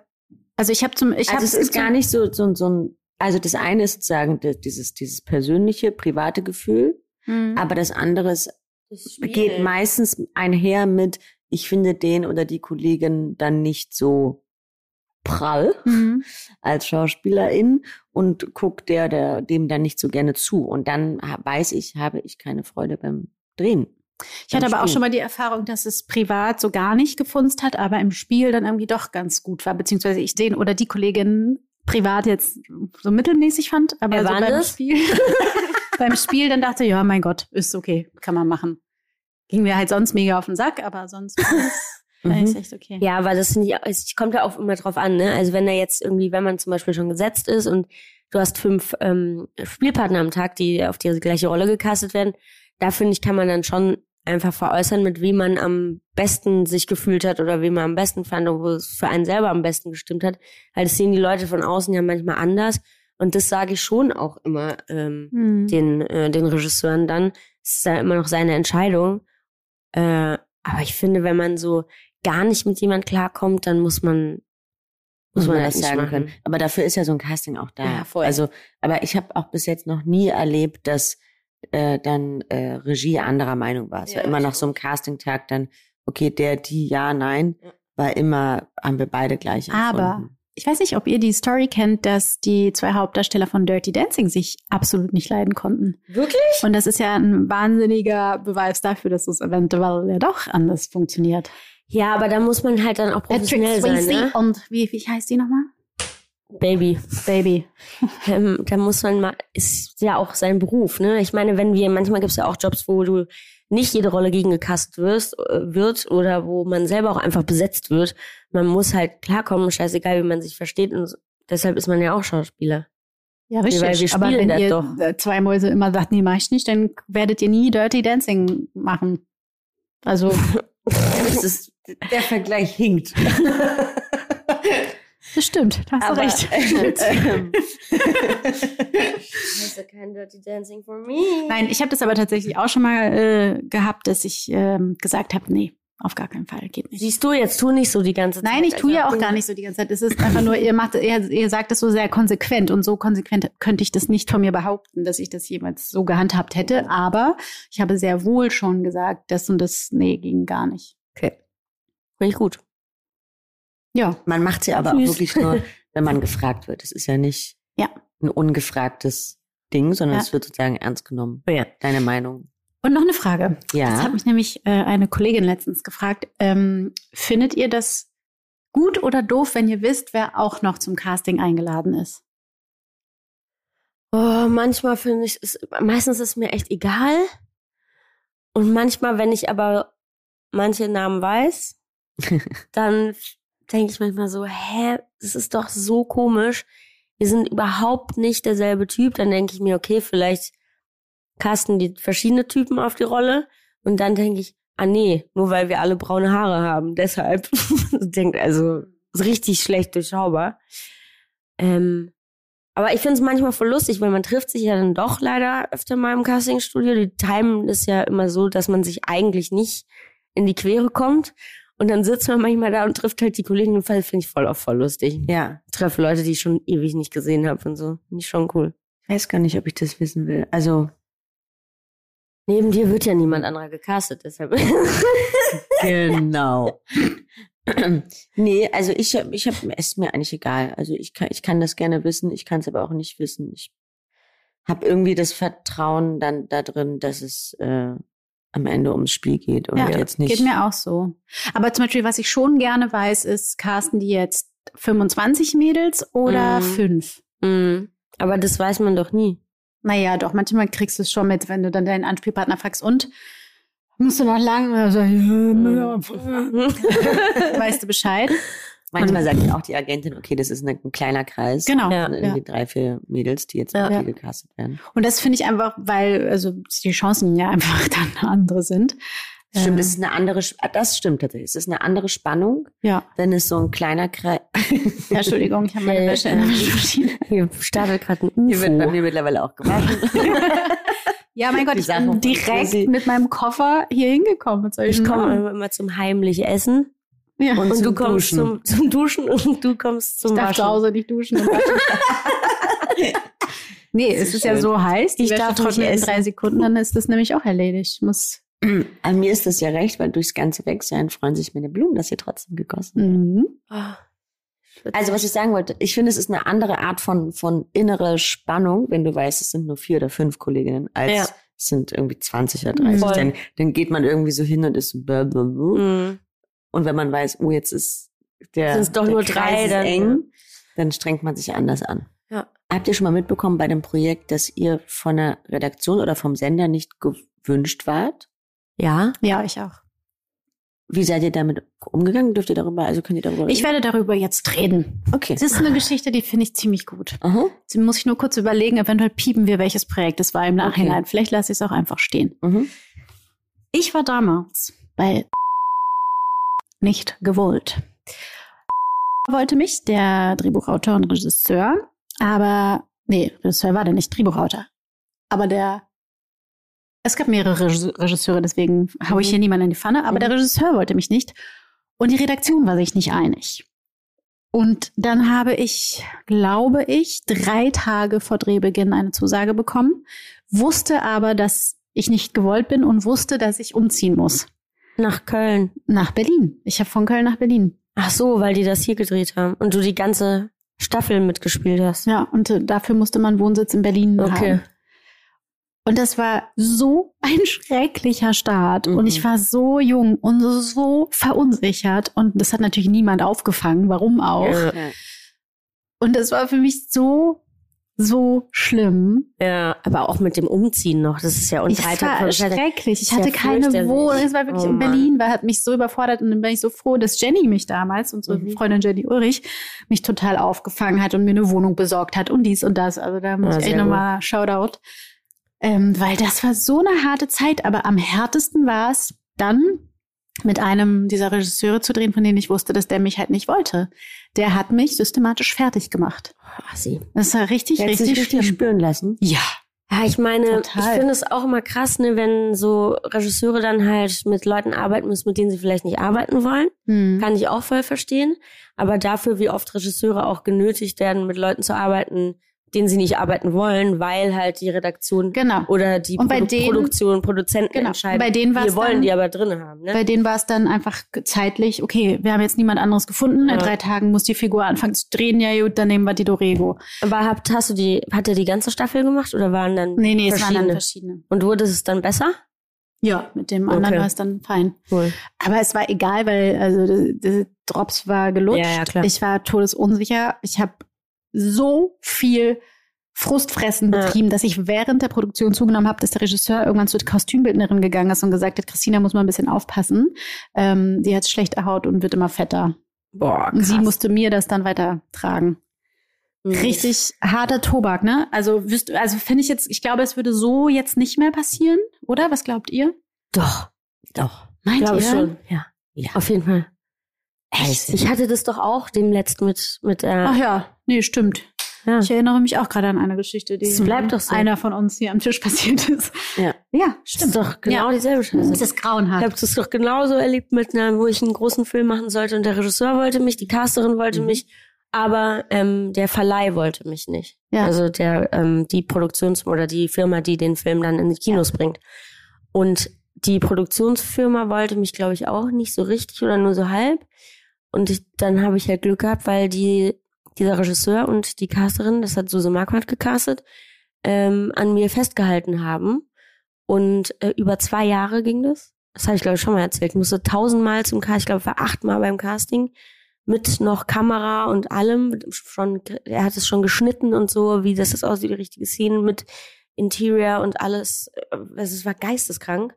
Speaker 2: also ich habe zum, ich
Speaker 4: also es ist gar nicht so, so, so ein, also das eine ist sozusagen dieses, dieses persönliche, private Gefühl,
Speaker 2: Mhm.
Speaker 4: aber das andere geht meistens einher mit, ich finde den oder die Kollegin dann nicht so prall
Speaker 2: Mhm.
Speaker 4: als Schauspielerin und guckt der, der dem dann nicht so gerne zu. Und dann weiß ich, habe ich keine Freude beim Drehen.
Speaker 2: Ich hatte aber auch schon mal die Erfahrung, dass es privat so gar nicht gefunzt hat, aber im Spiel dann irgendwie doch ganz gut war, beziehungsweise ich den oder die Kollegin privat jetzt so mittelmäßig fand, aber
Speaker 3: Wer
Speaker 2: so
Speaker 3: war
Speaker 2: beim
Speaker 3: das?
Speaker 2: Spiel, beim Spiel dann dachte, ja, mein Gott, ist okay, kann man machen. Ging mir halt sonst mega auf den Sack, aber sonst war es
Speaker 4: Mhm.
Speaker 2: echt okay.
Speaker 3: Ja, aber das es kommt ja auch immer drauf an, ne? Also wenn da jetzt irgendwie, wenn man zum Beispiel schon gesetzt ist und du hast fünf ähm, Spielpartner am Tag, die auf die gleiche Rolle gecastet werden, da finde ich, kann man dann schon einfach veräußern, mit wie man am besten sich gefühlt hat oder wie man am besten fand, wo es für einen selber am besten gestimmt hat. Weil das sehen die Leute von außen ja manchmal anders. Und das sage ich schon auch immer ähm,
Speaker 2: Mhm.
Speaker 3: den, äh, den Regisseuren dann. Es ist ja immer noch seine Entscheidung. Äh, aber ich finde, wenn man so gar nicht mit jemand klarkommt, dann muss man
Speaker 4: muss man
Speaker 3: halt
Speaker 4: das
Speaker 3: nicht
Speaker 4: sagen
Speaker 3: machen.
Speaker 4: können. Aber dafür ist ja so ein Casting auch da.
Speaker 3: Ja, voll.
Speaker 4: Also, aber ich habe auch bis jetzt noch nie erlebt, dass äh, dann äh, Regie anderer Meinung war. Es
Speaker 3: Ja,
Speaker 4: war immer nach so einem Castingtag dann, okay, der, die, ja, nein, war immer, haben wir beide gleich
Speaker 2: Aber
Speaker 4: empfunden.
Speaker 2: Ich weiß nicht, ob ihr die Story kennt, dass die zwei Hauptdarsteller von Dirty Dancing sich absolut nicht leiden konnten.
Speaker 3: Wirklich?
Speaker 2: Und das ist ja ein wahnsinniger Beweis dafür, dass es eventuell ja doch anders funktioniert.
Speaker 3: Ja, aber da muss man halt dann auch professionell sein, ne?
Speaker 2: und wie, wie heißt die nochmal?
Speaker 3: Baby.
Speaker 2: Baby.
Speaker 3: Ähm, da muss man mal, ist ja auch sein Beruf, ne? Ich meine, wenn wir, manchmal gibt es ja auch Jobs, wo du nicht jede Rolle gegengekastet wirst, äh, wird oder wo man selber auch einfach besetzt wird. Man muss halt klarkommen, scheißegal, wie man sich versteht. Und deshalb ist man ja auch Schauspieler.
Speaker 2: Ja,
Speaker 3: richtig. Weil wir
Speaker 2: Aber wenn
Speaker 3: das
Speaker 2: ihr
Speaker 3: doch.
Speaker 2: äh, zwei Mäuse immer sagt, nee, mach ich nicht, dann werdet ihr nie Dirty Dancing machen. Also,
Speaker 4: der Vergleich hinkt.
Speaker 2: das stimmt. Da hast du recht.
Speaker 4: ähm,
Speaker 3: Also kein Dirty Dancing for me.
Speaker 2: Nein, ich habe das aber tatsächlich auch schon mal äh, gehabt, dass ich ähm, gesagt habe, nee, auf gar keinen Fall, geht nicht.
Speaker 3: Siehst du, jetzt tu nicht so die ganze Zeit.
Speaker 2: Nein, ich tue ja auch
Speaker 3: Also,
Speaker 2: gar nicht so die ganze Zeit. Es ist einfach nur, ihr macht, ihr, ihr sagt es so sehr konsequent und so konsequent könnte ich das nicht von mir behaupten, dass ich das jemals so gehandhabt hätte. Aber ich habe sehr wohl schon gesagt, das und das, nee, ging gar nicht.
Speaker 3: Okay. Finde ich gut.
Speaker 2: Ja,
Speaker 4: man macht sie aber auch
Speaker 3: Süß.
Speaker 4: wirklich nur, wenn man gefragt wird. Es ist ja nicht
Speaker 2: Ja.
Speaker 4: ein ungefragtes Ding, sondern
Speaker 2: Ja.
Speaker 4: es wird sozusagen ernst genommen.
Speaker 3: Ja.
Speaker 4: Deine Meinung.
Speaker 2: Und noch eine Frage. Das
Speaker 4: Ja.
Speaker 2: hat mich nämlich äh, eine Kollegin letztens gefragt. Ähm, findet ihr das gut oder doof, wenn ihr wisst, wer auch noch zum Casting eingeladen ist?
Speaker 3: Oh, manchmal finde ich es, meistens ist mir echt egal. Und manchmal, wenn ich aber manche Namen weiß, dann denke ich manchmal so, hä, das ist doch so komisch. Wir sind überhaupt nicht derselbe Typ. Dann denke ich mir, okay, vielleicht casten die verschiedene Typen auf die Rolle. Und dann denke ich, ah nee, nur weil wir alle braune Haare haben. Deshalb denkt also ist richtig schlecht durchschaubar. Ähm, aber ich finde es manchmal voll lustig, weil man trifft sich ja dann doch leider öfter mal im Castingstudio. Die Time ist ja immer so, dass man sich eigentlich nicht in die Quere kommt. Und dann sitzt man manchmal da und trifft halt die Kollegen. Und finde ich voll auch voll lustig.
Speaker 4: Ja.
Speaker 3: Treffe Leute, die ich schon ewig nicht gesehen habe und so. Finde ich schon cool.
Speaker 4: Ich weiß gar nicht, ob ich das wissen will. Also,
Speaker 3: Neben dir wird ja niemand anderer gecastet, deshalb.
Speaker 4: genau. nee, also ich hab, ich hab, es ist mir eigentlich egal. Also ich kann, ich kann das gerne wissen, ich kann es aber auch nicht wissen. Ich habe irgendwie das Vertrauen dann da drin, dass es äh, am Ende ums Spiel geht und
Speaker 2: Ja,
Speaker 4: jetzt nicht.
Speaker 2: Geht mir auch so. Aber zum Beispiel, was ich schon gerne weiß, ist, casten die jetzt 25 Mädels oder
Speaker 3: Mhm.
Speaker 2: fünf?
Speaker 3: Mhm. Aber das weiß man doch nie.
Speaker 2: Naja, doch, manchmal kriegst du es schon mit, wenn du dann deinen Anspielpartner fragst und musst du noch lang, also, ja, ja, weißt du Bescheid?
Speaker 4: Manchmal sagt ja auch die Agentin, okay, das ist ein, ein kleiner Kreis.
Speaker 2: Genau.
Speaker 3: Ja,
Speaker 4: irgendwie drei, vier Mädels, die jetzt
Speaker 3: Ja.
Speaker 4: gecastet werden.
Speaker 2: Und das finde ich einfach, weil also die Chancen ja einfach dann andere sind.
Speaker 4: Stimmt,
Speaker 2: Äh,
Speaker 4: es ist eine andere, ah, das stimmt tatsächlich. Es ist eine andere Spannung,
Speaker 2: Ja.
Speaker 4: wenn es so ein kleiner Kreis.
Speaker 2: ja, Entschuldigung, ich habe meine
Speaker 3: Äh,
Speaker 2: Wäsche in der Waschmaschine.
Speaker 3: Hier startet gerade ein
Speaker 4: Hier wird bei
Speaker 3: UFO.
Speaker 4: mir mittlerweile auch gewaschen.
Speaker 2: Ja, mein Gott, ich bin direkt mit meinem Koffer hier hingekommen.
Speaker 3: Ich komme immer zum heimlich Essen
Speaker 2: Ja.
Speaker 4: Und
Speaker 3: und
Speaker 4: zum
Speaker 3: du kommst
Speaker 4: Duschen.
Speaker 3: zum, zum Duschen und du kommst zum
Speaker 2: ich darf
Speaker 3: Waschen.
Speaker 2: zu Hause nicht duschen. Und waschen. nee, es ist ja
Speaker 4: schön.
Speaker 2: so heiß. Die
Speaker 3: Ich
Speaker 2: Wäsche
Speaker 3: darf nicht
Speaker 2: trocknet in drei Sekunden, dann ist das nämlich auch erledigt. Ich muss.
Speaker 4: An mir ist das ja recht, weil durchs ganze Wegsein freuen sich meine Blumen, dass sie trotzdem gegossen werden.
Speaker 2: Mhm.
Speaker 3: Ah,
Speaker 4: Also was ich sagen wollte, ich finde, es ist eine andere Art von, von innere Spannung, wenn du weißt, es sind nur vier oder fünf Kolleginnen, als
Speaker 3: Ja.
Speaker 4: es sind irgendwie 20 oder 30.
Speaker 3: Voll.
Speaker 4: Dann, dann geht man irgendwie so hin und ist so.
Speaker 3: Mhm.
Speaker 4: Und wenn man weiß, oh, jetzt ist der,
Speaker 3: Sind's doch
Speaker 4: der
Speaker 3: nur
Speaker 4: Kreis
Speaker 3: drei,
Speaker 4: ist
Speaker 3: dann-
Speaker 4: eng, dann strengt man sich anders an.
Speaker 3: Ja.
Speaker 4: Habt ihr schon mal mitbekommen bei dem Projekt, dass ihr von der Redaktion oder vom Sender nicht gewünscht wart?
Speaker 3: Ja.
Speaker 2: Ja, ich auch.
Speaker 4: Wie seid ihr damit umgegangen? Dürft ihr darüber, also könnt ihr darüber reden?
Speaker 2: Ich werde darüber jetzt reden.
Speaker 4: Okay.
Speaker 2: Es ist eine Geschichte, die finde ich ziemlich gut.
Speaker 4: Aha.
Speaker 2: Jetzt muss ich nur kurz überlegen, eventuell piepen wir, welches Projekt es war im Nachhinein. Vielleicht lasse ich es auch einfach stehen.
Speaker 4: Mhm.
Speaker 2: Ich war damals bei nicht gewollt. Wollte mich, der Drehbuchautor und Regisseur, aber, nee, Regisseur war der nicht, Drehbuchautor. Aber der, es gab mehrere Regisse- Regisseure, deswegen hau ich
Speaker 3: Mhm.
Speaker 2: hier niemanden in die Pfanne, aber
Speaker 3: Mhm.
Speaker 2: der Regisseur wollte mich nicht. Und die Redaktion war sich nicht einig. Und dann habe ich, glaube ich, drei Tage vor Drehbeginn eine Zusage bekommen, wusste aber, dass ich nicht gewollt bin und wusste, dass ich umziehen muss.
Speaker 3: Nach Köln.
Speaker 2: Nach Berlin. Ich habe von Köln nach Berlin.
Speaker 3: Ach so, weil die das hier gedreht haben und du die ganze Staffel mitgespielt hast.
Speaker 2: Ja, und äh, dafür musste man Wohnsitz in Berlin
Speaker 3: Okay.
Speaker 2: haben. Und das war so ein schrecklicher Start.
Speaker 4: Mhm.
Speaker 2: Und ich war so jung und so verunsichert. Und das hat natürlich niemand aufgefangen. Warum auch?
Speaker 3: Ja.
Speaker 4: Ja.
Speaker 2: Und das war für mich so, so schlimm.
Speaker 3: Ja, aber auch mit dem Umziehen noch. Das ist ja
Speaker 2: Ich
Speaker 3: drei
Speaker 2: war schrecklich. Ich
Speaker 3: ja
Speaker 2: hatte keine. Wohnung. Es war wirklich
Speaker 3: Oh
Speaker 2: in. Berlin, war, hat mich so überfordert und dann bin ich so froh, dass Jenny mich damals, unsere
Speaker 3: Mhm.
Speaker 2: Freundin Jenny Ulrich, mich total aufgefangen hat und mir eine Wohnung besorgt hat und dies und das. Also da muss
Speaker 3: Ah,
Speaker 2: ich
Speaker 3: sehr
Speaker 2: nochmal Shoutout. Ähm, weil das war so eine harte Zeit, aber am härtesten war es dann mit einem dieser Regisseure zu drehen, von denen ich wusste, dass der mich halt nicht wollte. Der hat mich systematisch fertig gemacht.
Speaker 3: Assi.
Speaker 2: Das war richtig,
Speaker 4: Der
Speaker 2: richtig
Speaker 4: richtig
Speaker 2: schlimm.
Speaker 4: spüren lassen.
Speaker 2: Ja.
Speaker 3: Ja, ich meine,
Speaker 2: Total.
Speaker 3: ich finde es auch immer krass, ne, wenn so Regisseure dann halt mit Leuten arbeiten müssen, mit denen sie vielleicht nicht arbeiten wollen.
Speaker 2: Hm.
Speaker 3: Kann ich auch voll verstehen. Aber dafür, wie oft Regisseure auch genötigt werden, mit Leuten zu arbeiten, denen sie nicht arbeiten wollen, weil halt die Redaktion
Speaker 2: Genau.
Speaker 3: oder die Produ
Speaker 2: denen-
Speaker 3: Produktion, Produzenten
Speaker 2: Genau.
Speaker 3: entscheiden.
Speaker 2: Bei denen
Speaker 3: wir wollen
Speaker 2: dann-
Speaker 3: die aber drin haben. Ne?
Speaker 2: Bei denen war es dann einfach zeitlich, okay, wir haben jetzt niemand anderes gefunden. In
Speaker 3: Ja.
Speaker 2: drei Tagen muss die Figur anfangen zu drehen. Ja, gut, dann nehmen wir die Dorego.
Speaker 3: Aber habt, hast du die, hat er die ganze Staffel gemacht oder waren dann
Speaker 2: Nee, nee, es waren dann
Speaker 3: verschiedene? Und wurde es dann besser?
Speaker 2: Ja, mit dem anderen
Speaker 3: Okay.
Speaker 2: war es dann fein.
Speaker 3: Cool.
Speaker 2: Aber es war egal, weil also der Drops war gelutscht.
Speaker 3: Ja, ja, klar.
Speaker 2: Ich war todesunsicher. Ich habe so viel Frustfressen
Speaker 3: Ja.
Speaker 2: betrieben, dass ich während der Produktion zugenommen habe, dass der Regisseur irgendwann zur Kostümbildnerin gegangen ist und gesagt hat, Christina muss mal ein bisschen aufpassen. Ähm, die hat schlechte Haut und wird immer fetter.
Speaker 3: Boah,
Speaker 2: Und sie musste mir das dann weitertragen.
Speaker 3: Mhm.
Speaker 2: Richtig harter Tobak, ne? Also, wüsst, also finde ich jetzt, ich glaube, es würde so jetzt nicht mehr passieren, oder? Was glaubt ihr?
Speaker 3: Doch, doch.
Speaker 2: Meint
Speaker 3: Glaube
Speaker 2: ihr?
Speaker 3: ich schon. Ja.
Speaker 4: Ja.
Speaker 3: Auf jeden Fall.
Speaker 4: Echt?
Speaker 3: Ich hatte das doch auch dem letzten mit, mit äh,
Speaker 2: Ach ja, nee, stimmt.
Speaker 3: ja.
Speaker 2: Ich erinnere mich auch gerade an eine Geschichte, die
Speaker 3: Es bleibt doch so.
Speaker 2: einer von uns hier am Tisch passiert ist.
Speaker 4: Ja.
Speaker 2: Ja,
Speaker 3: Das
Speaker 2: stimmt.
Speaker 3: ist doch genau
Speaker 2: Ja.
Speaker 3: dieselbe Scheiße.
Speaker 2: Das ist
Speaker 3: Ich
Speaker 2: grauenhaft.
Speaker 3: habe das doch genauso erlebt mit einer, wo ich einen großen Film machen sollte und der Regisseur wollte mich, die Casterin wollte
Speaker 2: Mhm.
Speaker 3: mich, aber ähm, der Verleih wollte mich nicht.
Speaker 2: Ja.
Speaker 3: Also der ähm, die Produktions- oder die Firma, die den Film dann in die Kinos bringt. Und die Produktionsfirma wollte mich, glaube ich, auch nicht so richtig oder nur so halb. Und ich, dann habe ich halt Glück gehabt, weil die dieser Regisseur und die Casterin, das hat Suse Marquardt gecastet, ähm, an mir festgehalten haben. Und äh, über zwei Jahre ging das. Das habe ich, glaube ich, schon mal erzählt. Ich musste tausendmal zum Casting, ich glaube, war achtmal beim Casting mit noch Kamera und allem. Schon, er hat es schon geschnitten und so, wie das ist aussieht, die richtige Szene mit Interior und alles. Also es war geisteskrank.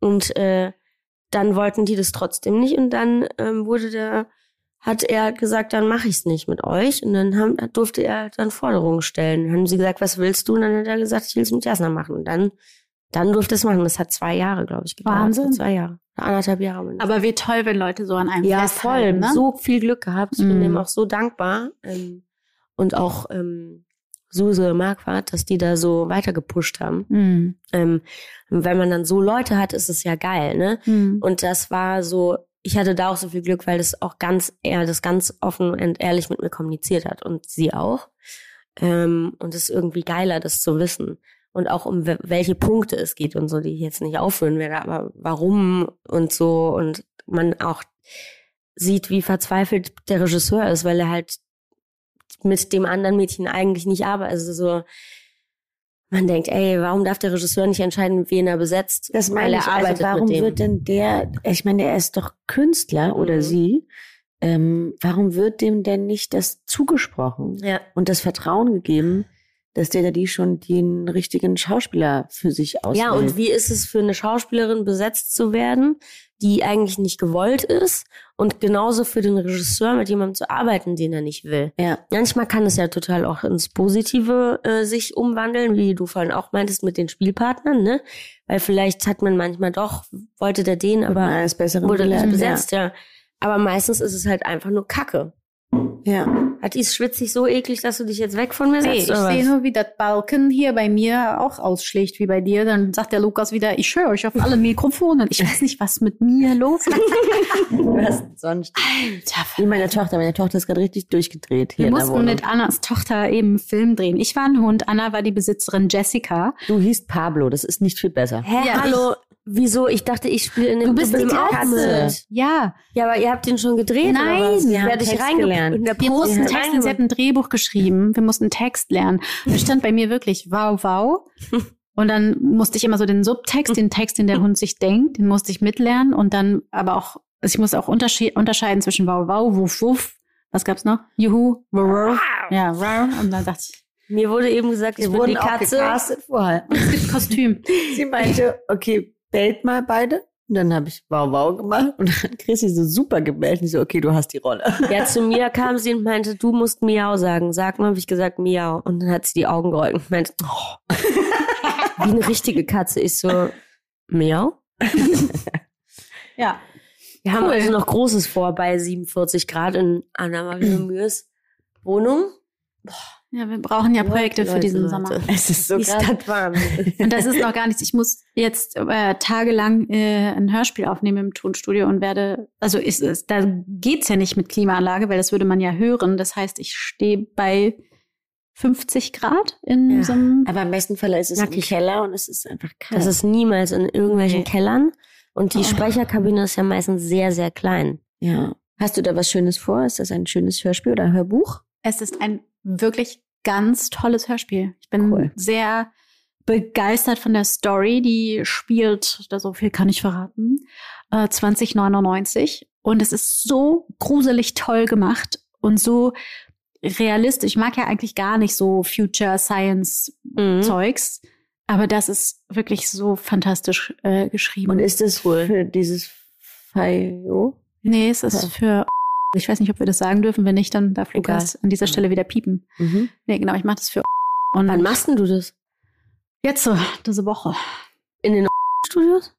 Speaker 3: Und äh, dann wollten die das trotzdem nicht. Und dann ähm, wurde der, hat er gesagt, dann mache ich es nicht mit euch. Und dann haben, durfte er dann Forderungen stellen. Dann haben sie gesagt, was willst du? Und dann hat er gesagt, ich will es mit Jasna machen. Und dann, dann durfte es machen. Das hat zwei Jahre, glaube ich, gedauert.
Speaker 2: Wahnsinn.
Speaker 3: Zwei Jahre. Anderthalb Jahre. mindestens.
Speaker 2: Aber wie toll, wenn Leute so an einem
Speaker 3: Ja, voll.
Speaker 2: ne?
Speaker 3: So viel Glück gehabt. Ich bin
Speaker 2: Mhm.
Speaker 3: dem auch so dankbar. Ähm, und auch ähm, Suse Marquardt, dass die da so weitergepusht haben.
Speaker 2: Mhm.
Speaker 3: Ähm, wenn man dann so Leute hat, ist es ja geil, ne?
Speaker 2: Mhm.
Speaker 3: Und das war so, ich hatte da auch so viel Glück, weil das auch ganz, er das ganz offen und ehrlich mit mir kommuniziert hat und sie auch. Ähm, und es ist irgendwie geiler, das zu wissen. Und auch um we- welche Punkte es geht und so, die ich jetzt nicht aufführen werde, aber warum und so. Und man auch sieht, wie verzweifelt der Regisseur ist, weil er halt mit dem anderen Mädchen eigentlich nicht arbeitet. Also so, man denkt, ey, warum darf der Regisseur nicht entscheiden, wen er besetzt?
Speaker 4: Das meine ich. Also warum wird denn der, ich meine, er ist doch Künstler oder
Speaker 3: Mhm.
Speaker 4: sie. Ähm, warum wird dem denn nicht das zugesprochen
Speaker 3: ja.
Speaker 4: und das Vertrauen gegeben, dass der oder die schon den richtigen Schauspieler für sich auswählt?
Speaker 3: Ja, und wie ist es für eine Schauspielerin besetzt zu werden, die eigentlich nicht gewollt ist und genauso für den Regisseur mit jemandem zu arbeiten, den er nicht will.
Speaker 4: Ja,
Speaker 3: Manchmal kann es ja total auch ins Positive äh, sich umwandeln, wie du vorhin auch meintest mit den Spielpartnern, ne? Weil vielleicht hat man manchmal doch, wollte der den, aber wurde
Speaker 4: belehrt,
Speaker 3: besetzt, ja. Aber meistens ist es halt einfach nur Kacke.
Speaker 4: Ja.
Speaker 3: Hat es schwitzig so eklig, dass du dich jetzt weg von mir
Speaker 2: Nee,
Speaker 3: setzt?
Speaker 2: ich
Speaker 3: oder
Speaker 2: sehe
Speaker 3: was?
Speaker 2: nur, wie das Balken hier bei mir auch ausschlägt wie bei dir. Dann sagt der Lukas wieder, ich höre euch auf alle Mikrofone. Ich weiß nicht, was mit mir los ist.
Speaker 4: Was sonst?
Speaker 2: Alter,
Speaker 4: Wie meine Tochter. Meine Tochter ist gerade richtig durchgedreht hier
Speaker 2: wir
Speaker 4: in der
Speaker 2: mussten
Speaker 4: Wohnung.
Speaker 2: mit Annas Tochter eben einen Film drehen. Ich war ein Hund, Anna war die Besitzerin Jessica.
Speaker 4: Du hießt Pablo, das ist nicht viel besser.
Speaker 3: Hä,
Speaker 2: Ja,
Speaker 3: hallo? Wieso? Ich dachte, ich spiele in dem
Speaker 2: Du bist die
Speaker 3: im auch
Speaker 2: Katze.
Speaker 3: mit.
Speaker 2: Ja,
Speaker 3: Ja, aber ihr habt den schon gedreht
Speaker 2: Nein,
Speaker 3: oder was?
Speaker 4: wir haben
Speaker 3: Werde ich
Speaker 4: Text gelernt.
Speaker 2: Wir mussten Text, sie hat ein Drehbuch geschrieben. Wir mussten Text lernen. Da stand bei mir wirklich wow, wow. Und dann musste ich immer so den Subtext, den Text, den der Hund sich denkt, den musste ich mitlernen und dann aber auch, also ich musste auch untersche unterscheiden zwischen wow, wow, wuff, wuff, Was gab's noch? Juhu, Rrr. ja, Rrr. und dann dachte ich,
Speaker 3: Mir wurde eben gesagt, ich
Speaker 4: wurden
Speaker 3: die
Speaker 4: auch
Speaker 3: Katze.
Speaker 4: gecastet vorher.
Speaker 2: es gibt Kostüm.
Speaker 4: Sie meinte, okay, bellt mal beide. Und dann habe ich wow wow gemacht und dann hat Chrissy so super gebellt und ich so, okay, du hast die Rolle.
Speaker 3: Ja, zu mir kam sie und meinte, du musst Miau sagen. Sag mal, habe ich gesagt, Miau. Und dann hat sie die Augen gerollt und meinte, oh. wie eine richtige Katze. Ich so, Miau?
Speaker 2: Ja.
Speaker 3: Wir haben
Speaker 2: Cool.
Speaker 3: also noch Großes vor bei 47 Grad in Anna Maria Mühes Wohnung.
Speaker 2: Ja, wir brauchen ja Projekte für
Speaker 3: Leute,
Speaker 2: diesen
Speaker 3: Leute.
Speaker 2: Sommer.
Speaker 4: Es ist so
Speaker 3: ist warm?
Speaker 2: Und das ist noch gar nichts. Ich muss jetzt äh, tagelang äh, ein Hörspiel aufnehmen im Tonstudio und werde, also ist es, da geht's ja nicht mit Klimaanlage, weil das würde man ja hören. Das heißt, ich stehe bei 50 Grad in
Speaker 3: Ja.
Speaker 2: so einem.
Speaker 4: Aber im besten Fall ist es im
Speaker 3: Nackig.
Speaker 4: Keller und es ist einfach kalt.
Speaker 3: Das ist niemals in irgendwelchen
Speaker 4: Nee.
Speaker 3: Kellern. Und die
Speaker 2: Oh.
Speaker 3: Sprecherkabine ist ja meistens sehr, sehr klein.
Speaker 4: ja. Hast du da was Schönes vor? Ist das ein schönes Hörspiel oder Hörbuch?
Speaker 2: Es ist ein wirklich ganz tolles Hörspiel. Ich bin
Speaker 4: Cool.
Speaker 2: sehr begeistert von der Story. Die spielt, da so viel kann ich verraten, äh, 2099. Und es ist so gruselig toll gemacht und so realistisch. Ich mag ja eigentlich gar nicht so Future Science
Speaker 3: Mhm.
Speaker 2: Zeugs, aber das ist wirklich so fantastisch äh, geschrieben.
Speaker 4: Und ist das für dieses FIO?
Speaker 2: nee, es ist für ich weiß nicht, ob wir das sagen dürfen. Wenn nicht, dann darf. Lukas an dieser Stelle wieder piepen.
Speaker 4: Mhm.
Speaker 2: Nee, genau, ich mache das für und
Speaker 3: Wann machst denn du das?
Speaker 2: Jetzt so, diese Woche.
Speaker 3: In den Studios?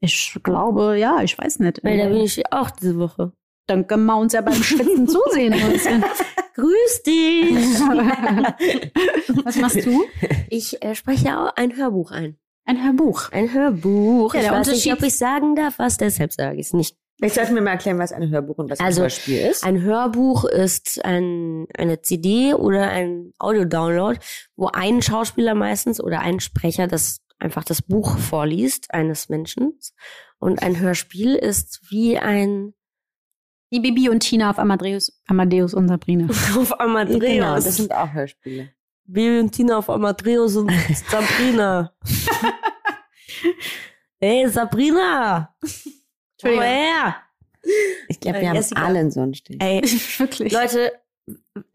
Speaker 2: Ich glaube, ja, ich weiß nicht.
Speaker 3: Weil da bin ich auch diese Woche.
Speaker 2: Dann können wir uns ja beim Schwitzen zusehen.
Speaker 3: Grüß dich!
Speaker 2: Was machst du?
Speaker 3: Ich äh, spreche auch ein Hörbuch ein.
Speaker 2: Ein Hörbuch.
Speaker 3: Ein Hörbuch.
Speaker 2: Ja,
Speaker 3: ich
Speaker 2: der
Speaker 3: weiß nicht, ob ich sagen darf, was, deshalb sage ich es nicht.
Speaker 4: Vielleicht sollten wir mal erklären, was ein Hörbuch und was
Speaker 3: Also,
Speaker 4: ein Hörspiel ist.
Speaker 3: Ein Hörbuch ist ein, eine CD oder ein Audio-Download, wo ein Schauspieler meistens oder ein Sprecher das einfach das Buch vorliest eines Menschen. Und ein Hörspiel ist wie ein
Speaker 2: Die Bibi und Tina auf Amadeus, Amadeus und Sabrina.
Speaker 3: auf Amadeus.
Speaker 4: genau, das sind auch Hörspiele.
Speaker 3: Bibi und Tina auf Amadeus und Sabrina. hey, Sabrina! Komm mal her!
Speaker 4: Ich glaube,
Speaker 3: Äh,
Speaker 4: wir haben
Speaker 3: Jessica.
Speaker 4: allen so einen Stich.
Speaker 3: Ey,
Speaker 2: Wirklich.
Speaker 3: Leute,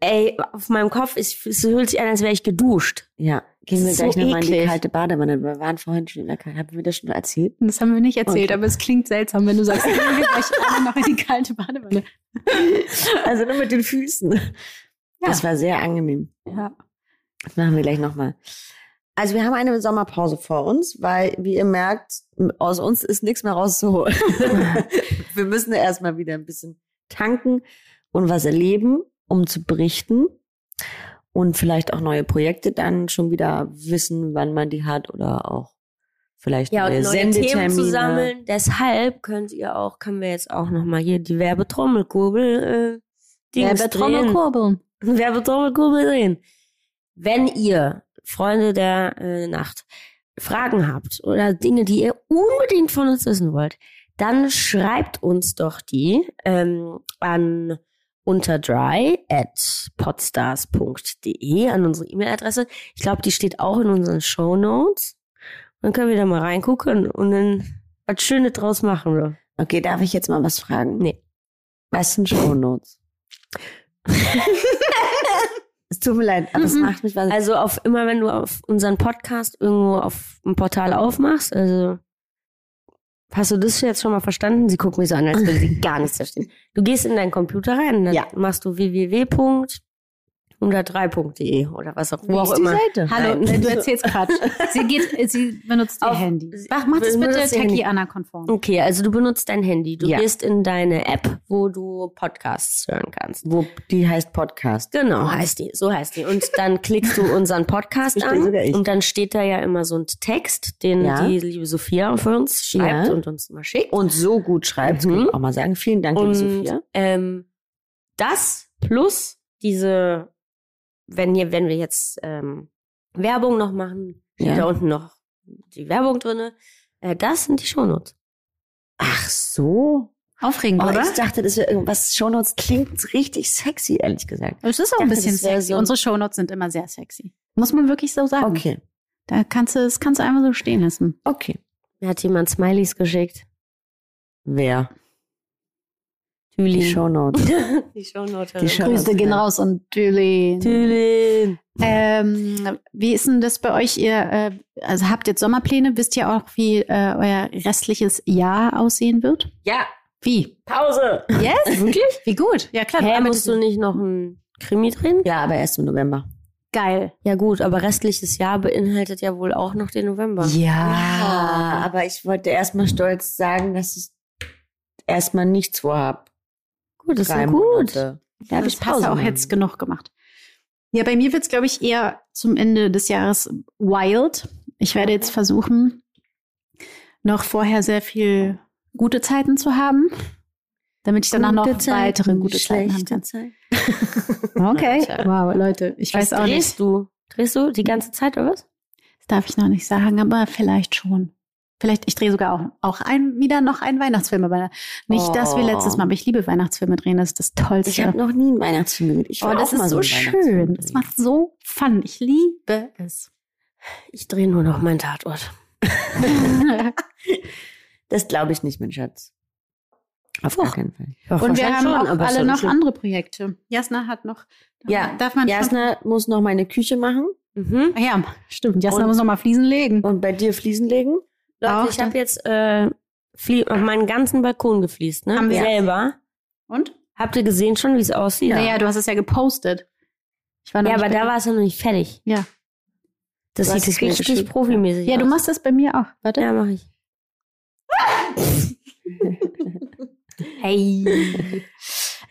Speaker 3: ey, auf meinem Kopf ist, es fühlt sich an, als wäre ich geduscht.
Speaker 4: Ja, gehen wir
Speaker 3: ist
Speaker 4: gleich
Speaker 3: so
Speaker 4: nochmal in die kalte Badewanne. Wir waren vorhin schon in der kalte. Haben wir das schon erzählt?
Speaker 2: das haben wir nicht erzählt,
Speaker 4: Okay.
Speaker 2: aber es klingt seltsam, wenn du sagst, wir gehen gleich alle noch in die kalte Badewanne.
Speaker 4: Also nur mit den Füßen. Das war sehr angenehm.
Speaker 2: Ja.
Speaker 4: Das machen wir gleich nochmal. Also wir haben eine Sommerpause vor uns, weil, wie ihr merkt, aus uns ist nichts mehr rauszuholen. wir müssen erstmal wieder ein bisschen tanken und was erleben, um zu berichten. Und vielleicht auch neue Projekte dann schon wieder wissen, wann man die hat oder auch vielleicht
Speaker 3: Ja,
Speaker 4: neue,
Speaker 3: und neue
Speaker 4: Sendetermine.
Speaker 3: Themen zu sammeln. Deshalb könnt ihr auch, können wir jetzt auch nochmal hier die Werbetrommelkurbel, äh.
Speaker 2: Trommelkurbeln.
Speaker 3: Werbetrommelkurbel drehen. Wenn ihr, Freunde der äh, Nacht, Fragen habt oder Dinge, die ihr unbedingt von uns wissen wollt, dann schreibt uns doch die ähm, an unterdry at podstars.de an unsere E-Mail-Adresse. Ich glaube, die steht auch in unseren Show Notes. Dann können wir da mal reingucken und dann was Schönes draus machen. Oder?
Speaker 4: Okay, darf ich jetzt mal was fragen?
Speaker 3: Nee.
Speaker 4: Was sind Shownotes? es tut mir leid, aber es
Speaker 2: Mhm.
Speaker 4: macht mich was.
Speaker 3: Also auf immer, wenn du auf unseren Podcast irgendwo auf dem Portal aufmachst, also hast du das jetzt schon mal verstanden? Sie guckt mich so an, als würde sie gar nichts verstehen. Du gehst in deinen Computer rein, dann
Speaker 4: Ja.
Speaker 3: machst du www.103.de oder was auch, wo auch
Speaker 4: ist die
Speaker 3: immer.
Speaker 4: Seite?
Speaker 2: Hallo,
Speaker 3: Nein.
Speaker 2: du erzählst Quatsch. Sie geht, sie benutzt ihr
Speaker 3: Auf-
Speaker 2: Handy.
Speaker 3: sie
Speaker 2: Mach, mach das bitte
Speaker 3: ihr Handy.
Speaker 2: Techie Anna konform.
Speaker 3: Okay, also du benutzt dein Handy. Du
Speaker 4: Ja.
Speaker 3: gehst in deine App, wo du Podcasts hören kannst.
Speaker 4: Wo die heißt Podcast.
Speaker 3: Genau, heißt die. So heißt die. Und dann klickst du unseren Podcast an
Speaker 4: sogar ich.
Speaker 3: und dann steht da ja immer so ein Text, den
Speaker 4: Ja.
Speaker 3: die liebe Sophia für uns schreibt
Speaker 4: Ja.
Speaker 3: und uns immer schickt.
Speaker 4: Und so gut schreibt,
Speaker 3: Mhm.
Speaker 4: kann ich auch mal sagen. Vielen Dank, liebe
Speaker 3: Und
Speaker 4: Sophia.
Speaker 3: ähm, das plus diese, wenn hier, wenn wir jetzt ähm, Werbung noch machen, steht
Speaker 4: Ja.
Speaker 3: da unten noch die Werbung drinne. Äh, das sind die Shownotes.
Speaker 4: Ach so.
Speaker 2: Aufregend,
Speaker 4: Oh,
Speaker 2: oder?
Speaker 4: ich dachte, das wäre irgendwas. Shownotes klingt richtig sexy, ehrlich gesagt.
Speaker 2: Es ist auch ein
Speaker 4: dachte,
Speaker 2: bisschen
Speaker 4: das wär
Speaker 2: sexy.
Speaker 4: so ein-
Speaker 2: Unsere Shownotes sind immer sehr sexy. Muss man wirklich so sagen.
Speaker 4: Okay,
Speaker 2: Da kannst du, das kannst du einfach so stehen lassen.
Speaker 4: okay.
Speaker 3: Mir hat jemand Smileys geschickt.
Speaker 4: Wer? Die
Speaker 3: Thülin.
Speaker 4: Shownotes.
Speaker 3: Die Shownote.
Speaker 4: Die Show-
Speaker 2: Grüße gehen raus und Tülin.
Speaker 3: Thülin.
Speaker 2: Ähm, wie ist denn das bei euch? Ihr äh, also habt jetzt Sommerpläne? Wisst ihr auch, wie äh, euer restliches Jahr aussehen wird?
Speaker 3: Ja,
Speaker 2: Wie?
Speaker 3: Pause.
Speaker 2: Yes? Wirklich? Wie gut. Ja, klar.
Speaker 3: Hä, musst du nicht noch ein Krimi drehen?
Speaker 4: Ja, aber erst im November.
Speaker 2: geil.
Speaker 3: Ja gut, aber restliches Jahr beinhaltet ja wohl auch noch den November.
Speaker 4: Ja, aber ich wollte erstmal stolz sagen, dass ich erstmal nichts vorhab.
Speaker 3: Gut, das ja gut.
Speaker 2: Da habe
Speaker 4: Das
Speaker 2: ich Pause auch jetzt genug gemacht. Ja, bei mir wird es, glaube ich, eher zum Ende des Jahres wild. Ich werde jetzt versuchen, noch vorher sehr viel gute Zeiten zu haben, damit ich danach noch weitere gute Zeiten haben kann.
Speaker 4: Zeit.
Speaker 2: Okay, wow, Leute, ich
Speaker 3: Was
Speaker 2: weiß auch
Speaker 3: drehst
Speaker 2: nicht.
Speaker 3: du? Drehst du die ganze Zeit oder was?
Speaker 2: Das darf ich noch nicht sagen, aber vielleicht schon. Vielleicht, ich drehe sogar auch, auch ein, wieder noch einen Weihnachtsfilm, aber nicht das wie
Speaker 4: Oh.
Speaker 2: letztes Mal. Aber ich liebe Weihnachtsfilme drehen, das ist das Tollste.
Speaker 4: Ich habe noch nie einen Weihnachtsfilm gesehen. Ich
Speaker 2: oh, das
Speaker 4: auch
Speaker 2: ist so schön. Das macht so Fun. Ich liebe es.
Speaker 3: Ich drehe nur noch meinen Tatort.
Speaker 4: Das glaube ich nicht, mein Schatz. Auf
Speaker 3: Doch.
Speaker 4: gar keinen Fall.
Speaker 2: Und wir haben auch
Speaker 3: aber
Speaker 2: alle noch andere Projekte. Jasna hat noch.
Speaker 4: Ja,
Speaker 2: darf man schon-
Speaker 4: Jasna muss noch meine Küche machen
Speaker 3: Mhm.
Speaker 2: Ah Ja, stimmt. Jasna
Speaker 4: Und-
Speaker 2: muss noch mal Fliesen legen.
Speaker 4: und bei dir Fliesen legen.
Speaker 3: Leute,
Speaker 2: Auch
Speaker 3: ich habe jetzt äh, auf meinen ganzen Balkon gefliest, ne?
Speaker 2: Haben wir.
Speaker 3: Selber.
Speaker 2: Und?
Speaker 3: Habt ihr gesehen schon, wie es aussieht?
Speaker 2: Ja. Naja, du hast es ja gepostet. Ich war noch
Speaker 3: Ja, aber da war es ja noch nicht fertig.
Speaker 2: Ja.
Speaker 3: Das
Speaker 4: Du
Speaker 3: sieht
Speaker 4: mir
Speaker 3: richtig
Speaker 4: geschickt.
Speaker 3: profimäßig
Speaker 2: Ja,
Speaker 3: aus.
Speaker 2: du machst das bei mir auch. Warte.
Speaker 3: Ja, mach ich.
Speaker 2: Hey.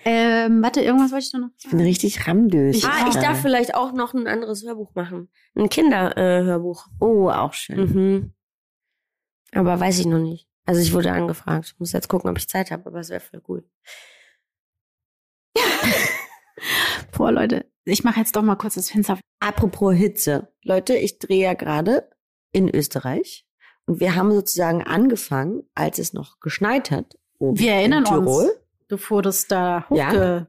Speaker 2: ähm, warte, irgendwas wollte ich noch.
Speaker 4: Ich bin richtig ramdös.
Speaker 3: Ah, ich darf vielleicht auch noch ein anderes Hörbuch machen. Ein Kinderhörbuch. Äh.
Speaker 4: Oh, auch schön.
Speaker 3: mhm. Aber weiß ich noch nicht. Also ich wurde angefragt. Muss jetzt gucken, ob ich Zeit habe, aber es wäre voll cool.
Speaker 2: Boah, Leute, ich mache jetzt doch mal kurz das Fenster.
Speaker 4: Apropos Hitze. Leute, ich drehe ja gerade in Österreich. Und wir haben sozusagen angefangen, als es noch geschneit hat. oben
Speaker 2: Wir erinnern
Speaker 4: in Tirol.
Speaker 2: uns. Du wurdest da
Speaker 4: Ja.
Speaker 2: hochge...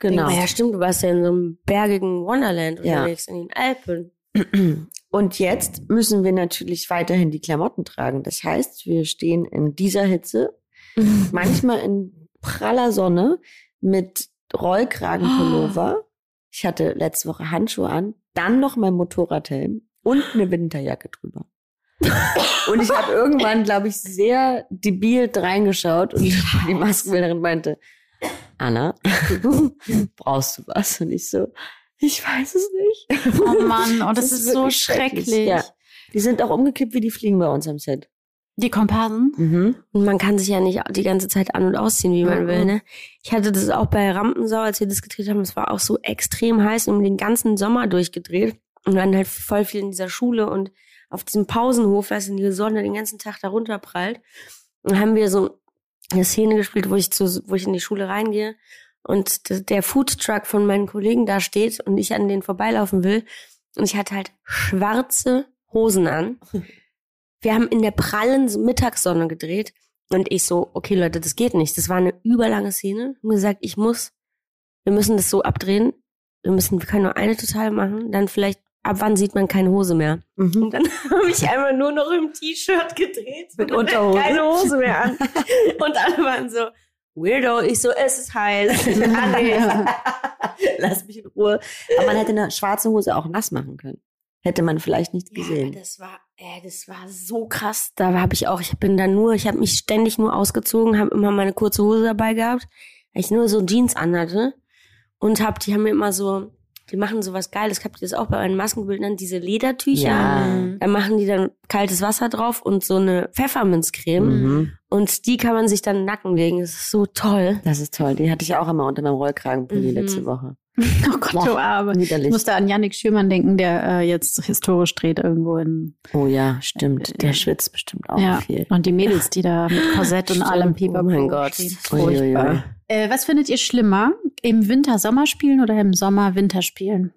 Speaker 4: Genau.
Speaker 3: Ah ja, stimmt. Du warst ja in so einem bergigen Wonderland
Speaker 4: Ja.
Speaker 3: unterwegs in den Alpen.
Speaker 4: Und jetzt müssen wir natürlich weiterhin die Klamotten tragen. Das heißt, wir stehen in dieser Hitze, manchmal in praller Sonne mit Rollkragenpullover. Ich hatte letzte Woche Handschuhe an, dann noch mein Motorradhelm und eine Winterjacke drüber. Und ich habe irgendwann, glaube ich, sehr debil reingeschaut und die Maskenbildnerin meinte, Anna, brauchst du was? Und ich so, ich weiß es nicht.
Speaker 2: Oh Mann, oh, das, ist, so
Speaker 4: wirklich
Speaker 2: schrecklich.
Speaker 4: Ja. Die sind auch umgekippt wie die Fliegen bei uns am Set.
Speaker 2: Die Komparsen?
Speaker 4: Mhm.
Speaker 3: Und man kann sich ja nicht die ganze Zeit an- und ausziehen, wie man
Speaker 4: Mhm.
Speaker 3: will, ne? Ich hatte das auch bei Rampensau, als wir das gedreht haben. Es war auch so extrem heiß und den ganzen Sommer durchgedreht. Und waren halt voll viel in dieser Schule und auf diesem Pausenhof, als in die Sonne den ganzen Tag da runterprallt. Und haben wir so eine Szene gespielt, wo ich zu, wo ich in die Schule reingehe und der Foodtruck von meinen Kollegen da steht und ich an den vorbeilaufen will. Und ich hatte halt schwarze Hosen an. Wir haben in der prallen Mittagssonne gedreht und ich so, okay Leute, das geht nicht. Das war eine überlange Szene. Und gesagt, ich muss, wir müssen das so abdrehen. Wir müssen, wir können nur eine total machen. Dann vielleicht, ab wann sieht man keine Hose mehr?
Speaker 4: Mhm.
Speaker 3: Und dann habe ich einfach nur noch im T-Shirt gedreht.
Speaker 4: Mit Unterhose?
Speaker 3: Keine Hose mehr an. Und alle waren so, weirdo. Ich so, es ist heiß. Ah.
Speaker 4: Lass mich in Ruhe. Aber man hätte eine schwarze Hose auch nass machen können. Hätte man vielleicht nicht
Speaker 3: Ja,
Speaker 4: gesehen.
Speaker 3: aber das war, äh, das war so krass. Da habe ich auch, ich bin dann nur, ich habe mich ständig nur ausgezogen, habe immer meine kurze Hose dabei gehabt, weil ich nur so Jeans anhatte und hab, die haben mir immer so, die machen so was Geiles. Habt ihr das auch bei euren Maskenbildern? Diese Ledertücher.
Speaker 4: Ja.
Speaker 3: Da machen die dann kaltes Wasser drauf und so eine Pfefferminzcreme.
Speaker 4: Mhm.
Speaker 3: Und die kann man sich dann in den Nacken legen. Das ist so toll.
Speaker 4: Das ist toll. Die hatte ich auch immer unter meinem Rollkragenpulli
Speaker 3: Mhm.
Speaker 4: letzte Woche.
Speaker 2: Oh Gott, du Arme. Ich musste an Yannick Schürmann denken, der äh, jetzt historisch dreht irgendwo in.
Speaker 4: Oh ja, stimmt. Der
Speaker 2: Äh,
Speaker 4: schwitzt bestimmt auch
Speaker 2: ja.
Speaker 4: viel.
Speaker 2: Und die Mädels, die da mit Korsett und allem Pipapo
Speaker 3: Oh mein Gott. Furchtbar.
Speaker 2: Äh, was findet ihr schlimmer? Im Winter Sommer spielen oder im Sommer Winter spielen?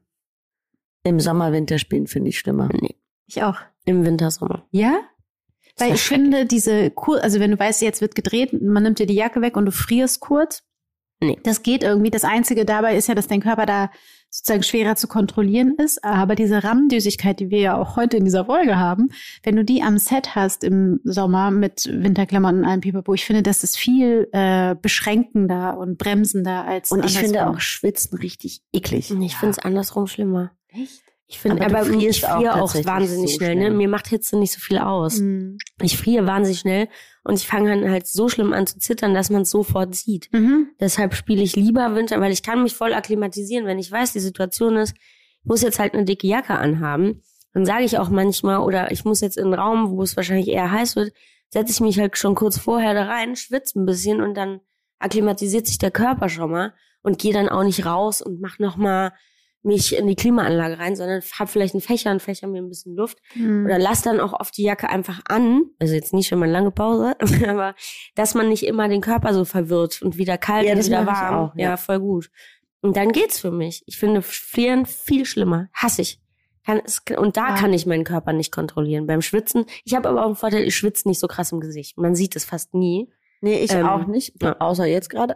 Speaker 4: Im Sommer Winter spielen finde ich schlimmer.
Speaker 3: Nee,
Speaker 2: Ich auch.
Speaker 3: im Winter, Sommer.
Speaker 2: Ja? Weil ich finde, diese kur also wenn du weißt, jetzt wird gedreht, man nimmt dir die Jacke weg und du frierst kurz.
Speaker 3: Nee.
Speaker 2: Das geht irgendwie. Das Einzige dabei ist ja, dass dein Körper da sozusagen schwerer zu kontrollieren ist. Aber diese Rammdüsigkeit, die wir ja auch heute in dieser Folge haben, wenn du die am Set hast im Sommer mit Winterklamotten und allem Pipapo, ich finde, das ist viel äh, beschränkender und bremsender als
Speaker 4: Und ich
Speaker 2: andersrum.
Speaker 4: finde auch Schwitzen richtig eklig.
Speaker 3: Ich finde es andersrum schlimmer.
Speaker 2: Echt?
Speaker 3: Ich finde,
Speaker 4: Aber
Speaker 3: aber, ich
Speaker 4: auch
Speaker 3: friere auch,
Speaker 4: tatsächlich
Speaker 3: wahnsinnig
Speaker 4: so
Speaker 3: schnell, ne? Mir macht Hitze nicht so viel aus.
Speaker 2: Mhm.
Speaker 3: Ich friere wahnsinnig schnell und ich fange dann halt so schlimm an zu zittern, dass man es sofort sieht.
Speaker 2: Mhm.
Speaker 3: Deshalb spiele ich lieber Winter, weil ich kann mich voll akklimatisieren. Wenn ich weiß, die Situation ist, ich muss jetzt halt eine dicke Jacke anhaben, dann sage ich auch manchmal, oder ich muss jetzt in einen Raum, wo es wahrscheinlich eher heiß wird, setze ich mich halt schon kurz vorher da rein, schwitze ein bisschen und dann akklimatisiert sich der Körper schon mal und gehe dann auch nicht raus und mach noch mal mich in die Klimaanlage rein, sondern hab vielleicht einen Fächer und fächer mir ein bisschen Luft
Speaker 2: Mhm.
Speaker 3: oder lass dann auch oft die Jacke einfach an. Also jetzt nicht, wenn man lange Pause aber dass man nicht immer den Körper so verwirrt und wieder kalt
Speaker 4: Ja,
Speaker 3: und wieder warm.
Speaker 4: auch, ja.
Speaker 3: ja, voll gut. Und dann geht's für mich. Ich finde Frieren viel schlimmer. Hasse ich. Kann, es, und da
Speaker 2: Ja.
Speaker 3: kann ich meinen Körper nicht kontrollieren. Beim Schwitzen, ich habe aber auch einen Vorteil, ich schwitze nicht so krass im Gesicht. Man sieht es fast nie.
Speaker 4: Nee, ich
Speaker 3: Ähm,
Speaker 4: auch nicht,
Speaker 3: ja.
Speaker 4: außer jetzt gerade.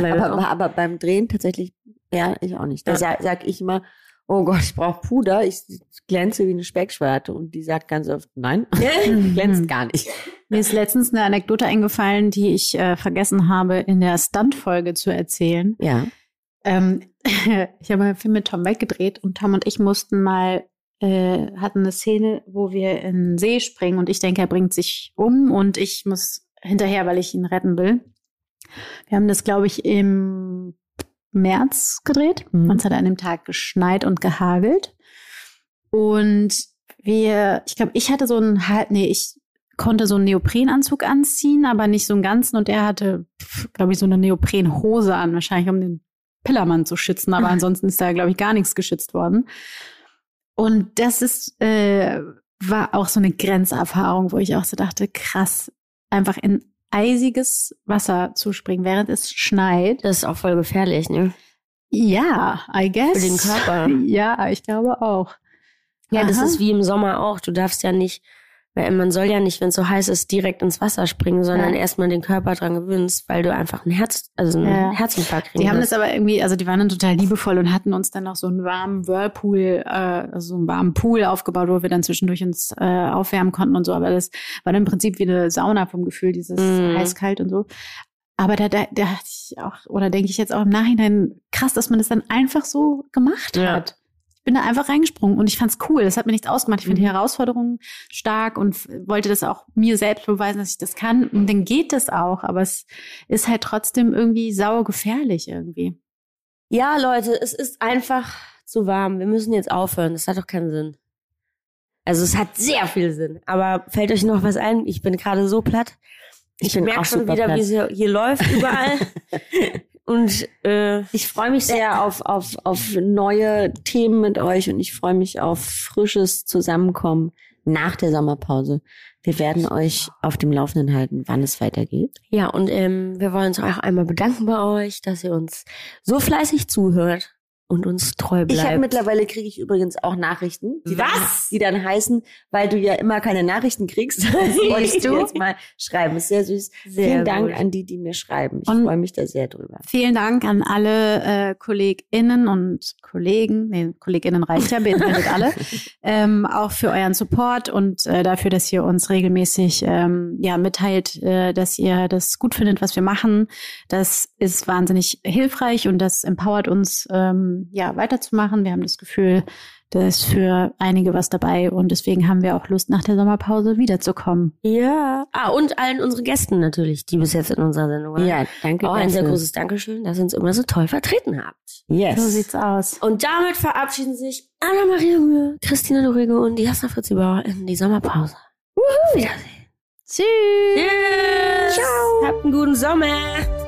Speaker 3: weil
Speaker 4: aber, aber beim Drehen tatsächlich, ja, ich auch nicht. Da
Speaker 3: Ja.
Speaker 4: sag, sag ich immer, oh Gott, ich brauche Puder, ich glänze wie eine Speckschwarte. Und die sagt ganz oft, nein, glänzt gar nicht.
Speaker 2: Mir ist letztens eine Anekdote eingefallen, die ich äh, vergessen habe, in der Stunt-Folge zu erzählen.
Speaker 4: Ja.
Speaker 2: Ähm, ich habe einen Film mit Tom Beck gedreht und Tom und ich mussten mal, äh, hatten eine Szene, wo wir in den See springen und ich denke, er bringt sich um und ich muss hinterher, weil ich ihn retten will. Wir haben das, glaube ich, im März gedreht
Speaker 4: Mhm.
Speaker 2: und es hat an dem Tag geschneit und gehagelt. Und wir, ich glaube, ich hatte so einen, halt, nee, ich konnte so einen Neoprenanzug anziehen, aber nicht so einen ganzen und er hatte, glaube ich, so eine Neoprenhose an, wahrscheinlich um den Pillermann zu schützen, aber ansonsten ist da, glaube ich, gar nichts geschützt worden. Und das ist, äh, war auch so eine Grenzerfahrung, wo ich auch so dachte, krass, einfach in eisiges Wasser zu springen, während es schneit.
Speaker 3: das ist auch voll gefährlich, ne?
Speaker 2: Ja, I guess.
Speaker 3: Für den Körper.
Speaker 2: Ja, ich glaube auch.
Speaker 3: Ja, das
Speaker 2: Aha.
Speaker 3: ist wie im Sommer auch. Du darfst ja nicht, weil man soll ja nicht, wenn es so heiß ist, direkt ins Wasser springen, sondern
Speaker 2: Ja.
Speaker 3: erstmal den Körper dran gewöhnst, weil du einfach ein Herz, also einen
Speaker 2: Ja.
Speaker 3: Herzinfarkt kriegen
Speaker 2: Die haben das aber irgendwie, also die waren dann total liebevoll und hatten uns dann noch so einen warmen Whirlpool, äh, also so einen warmen Pool aufgebaut, wo wir dann zwischendurch uns äh, aufwärmen konnten und so. Aber das war dann im Prinzip wie eine Sauna vom Gefühl, dieses
Speaker 3: Mhm.
Speaker 2: heiß-kalt und so. Aber da, da, da dachte ich auch, oder denke ich jetzt auch im Nachhinein, krass, dass man das dann einfach so gemacht
Speaker 3: Ja.
Speaker 2: hat. Ich bin da einfach reingesprungen und ich fand's cool. Das hat mir nichts ausgemacht. Ich finde die
Speaker 3: Mhm.
Speaker 2: Herausforderung stark und wollte das auch mir selbst beweisen, dass ich das kann. Und dann geht das auch, aber es ist halt trotzdem irgendwie sauer gefährlich irgendwie.
Speaker 3: Ja, Leute, es ist einfach zu warm. Wir müssen jetzt aufhören. Das hat doch keinen Sinn. Also es hat sehr viel Sinn. Aber fällt euch noch was ein? Ich bin gerade so platt. Ich,
Speaker 4: bin
Speaker 3: merke schon wieder,
Speaker 4: platt.
Speaker 3: wie es hier, hier läuft überall. Und äh,
Speaker 4: Ich freue mich sehr auf, auf, auf neue Themen mit euch und ich freue mich auf frisches Zusammenkommen nach der Sommerpause. Wir werden euch auf dem Laufenden halten, wann es weitergeht.
Speaker 3: ja, und ähm, wir wollen uns auch einmal bedanken bei euch, dass ihr uns so fleißig zuhört und uns treu bleibt.
Speaker 4: Ich habe mittlerweile kriege ich übrigens auch Nachrichten, die dann, die dann heißen, weil du ja immer keine Nachrichten kriegst, wollte ich dir
Speaker 2: du?
Speaker 4: jetzt mal schreiben. Ist sehr süß.
Speaker 3: Sehr
Speaker 4: Vielen Dank
Speaker 3: gut.
Speaker 4: an die, die mir schreiben. Ich freue mich da sehr drüber.
Speaker 2: Vielen Dank an alle äh, KollegInnen und Kollegen, nee, KollegInnen reicht ja, beinhaltet alle, ähm, auch für euren Support und äh, dafür, dass ihr uns regelmäßig ähm, ja, mitteilt, äh, dass ihr das gut findet, was wir machen. Das ist wahnsinnig hilfreich und das empowert uns, ähm, ja, weiterzumachen. Wir haben das Gefühl, da ist für einige was dabei und deswegen haben wir auch Lust, nach der Sommerpause wiederzukommen.
Speaker 3: Ja. Ah, und allen unseren Gästen natürlich, die bis jetzt in unserer Sendung waren.
Speaker 4: Ja, danke
Speaker 3: Auch ein sehr großes Dankeschön, dass ihr uns immer so toll vertreten habt.
Speaker 4: Yes.
Speaker 2: So sieht's aus.
Speaker 3: Und damit verabschieden sich Anna-Maria Mühe, Christina Dorigo und Jasna Fritzi Bauer in die Sommerpause. Wiedersehen.
Speaker 2: Tschüss.
Speaker 3: Tschüss. Ciao. Habt einen guten Sommer.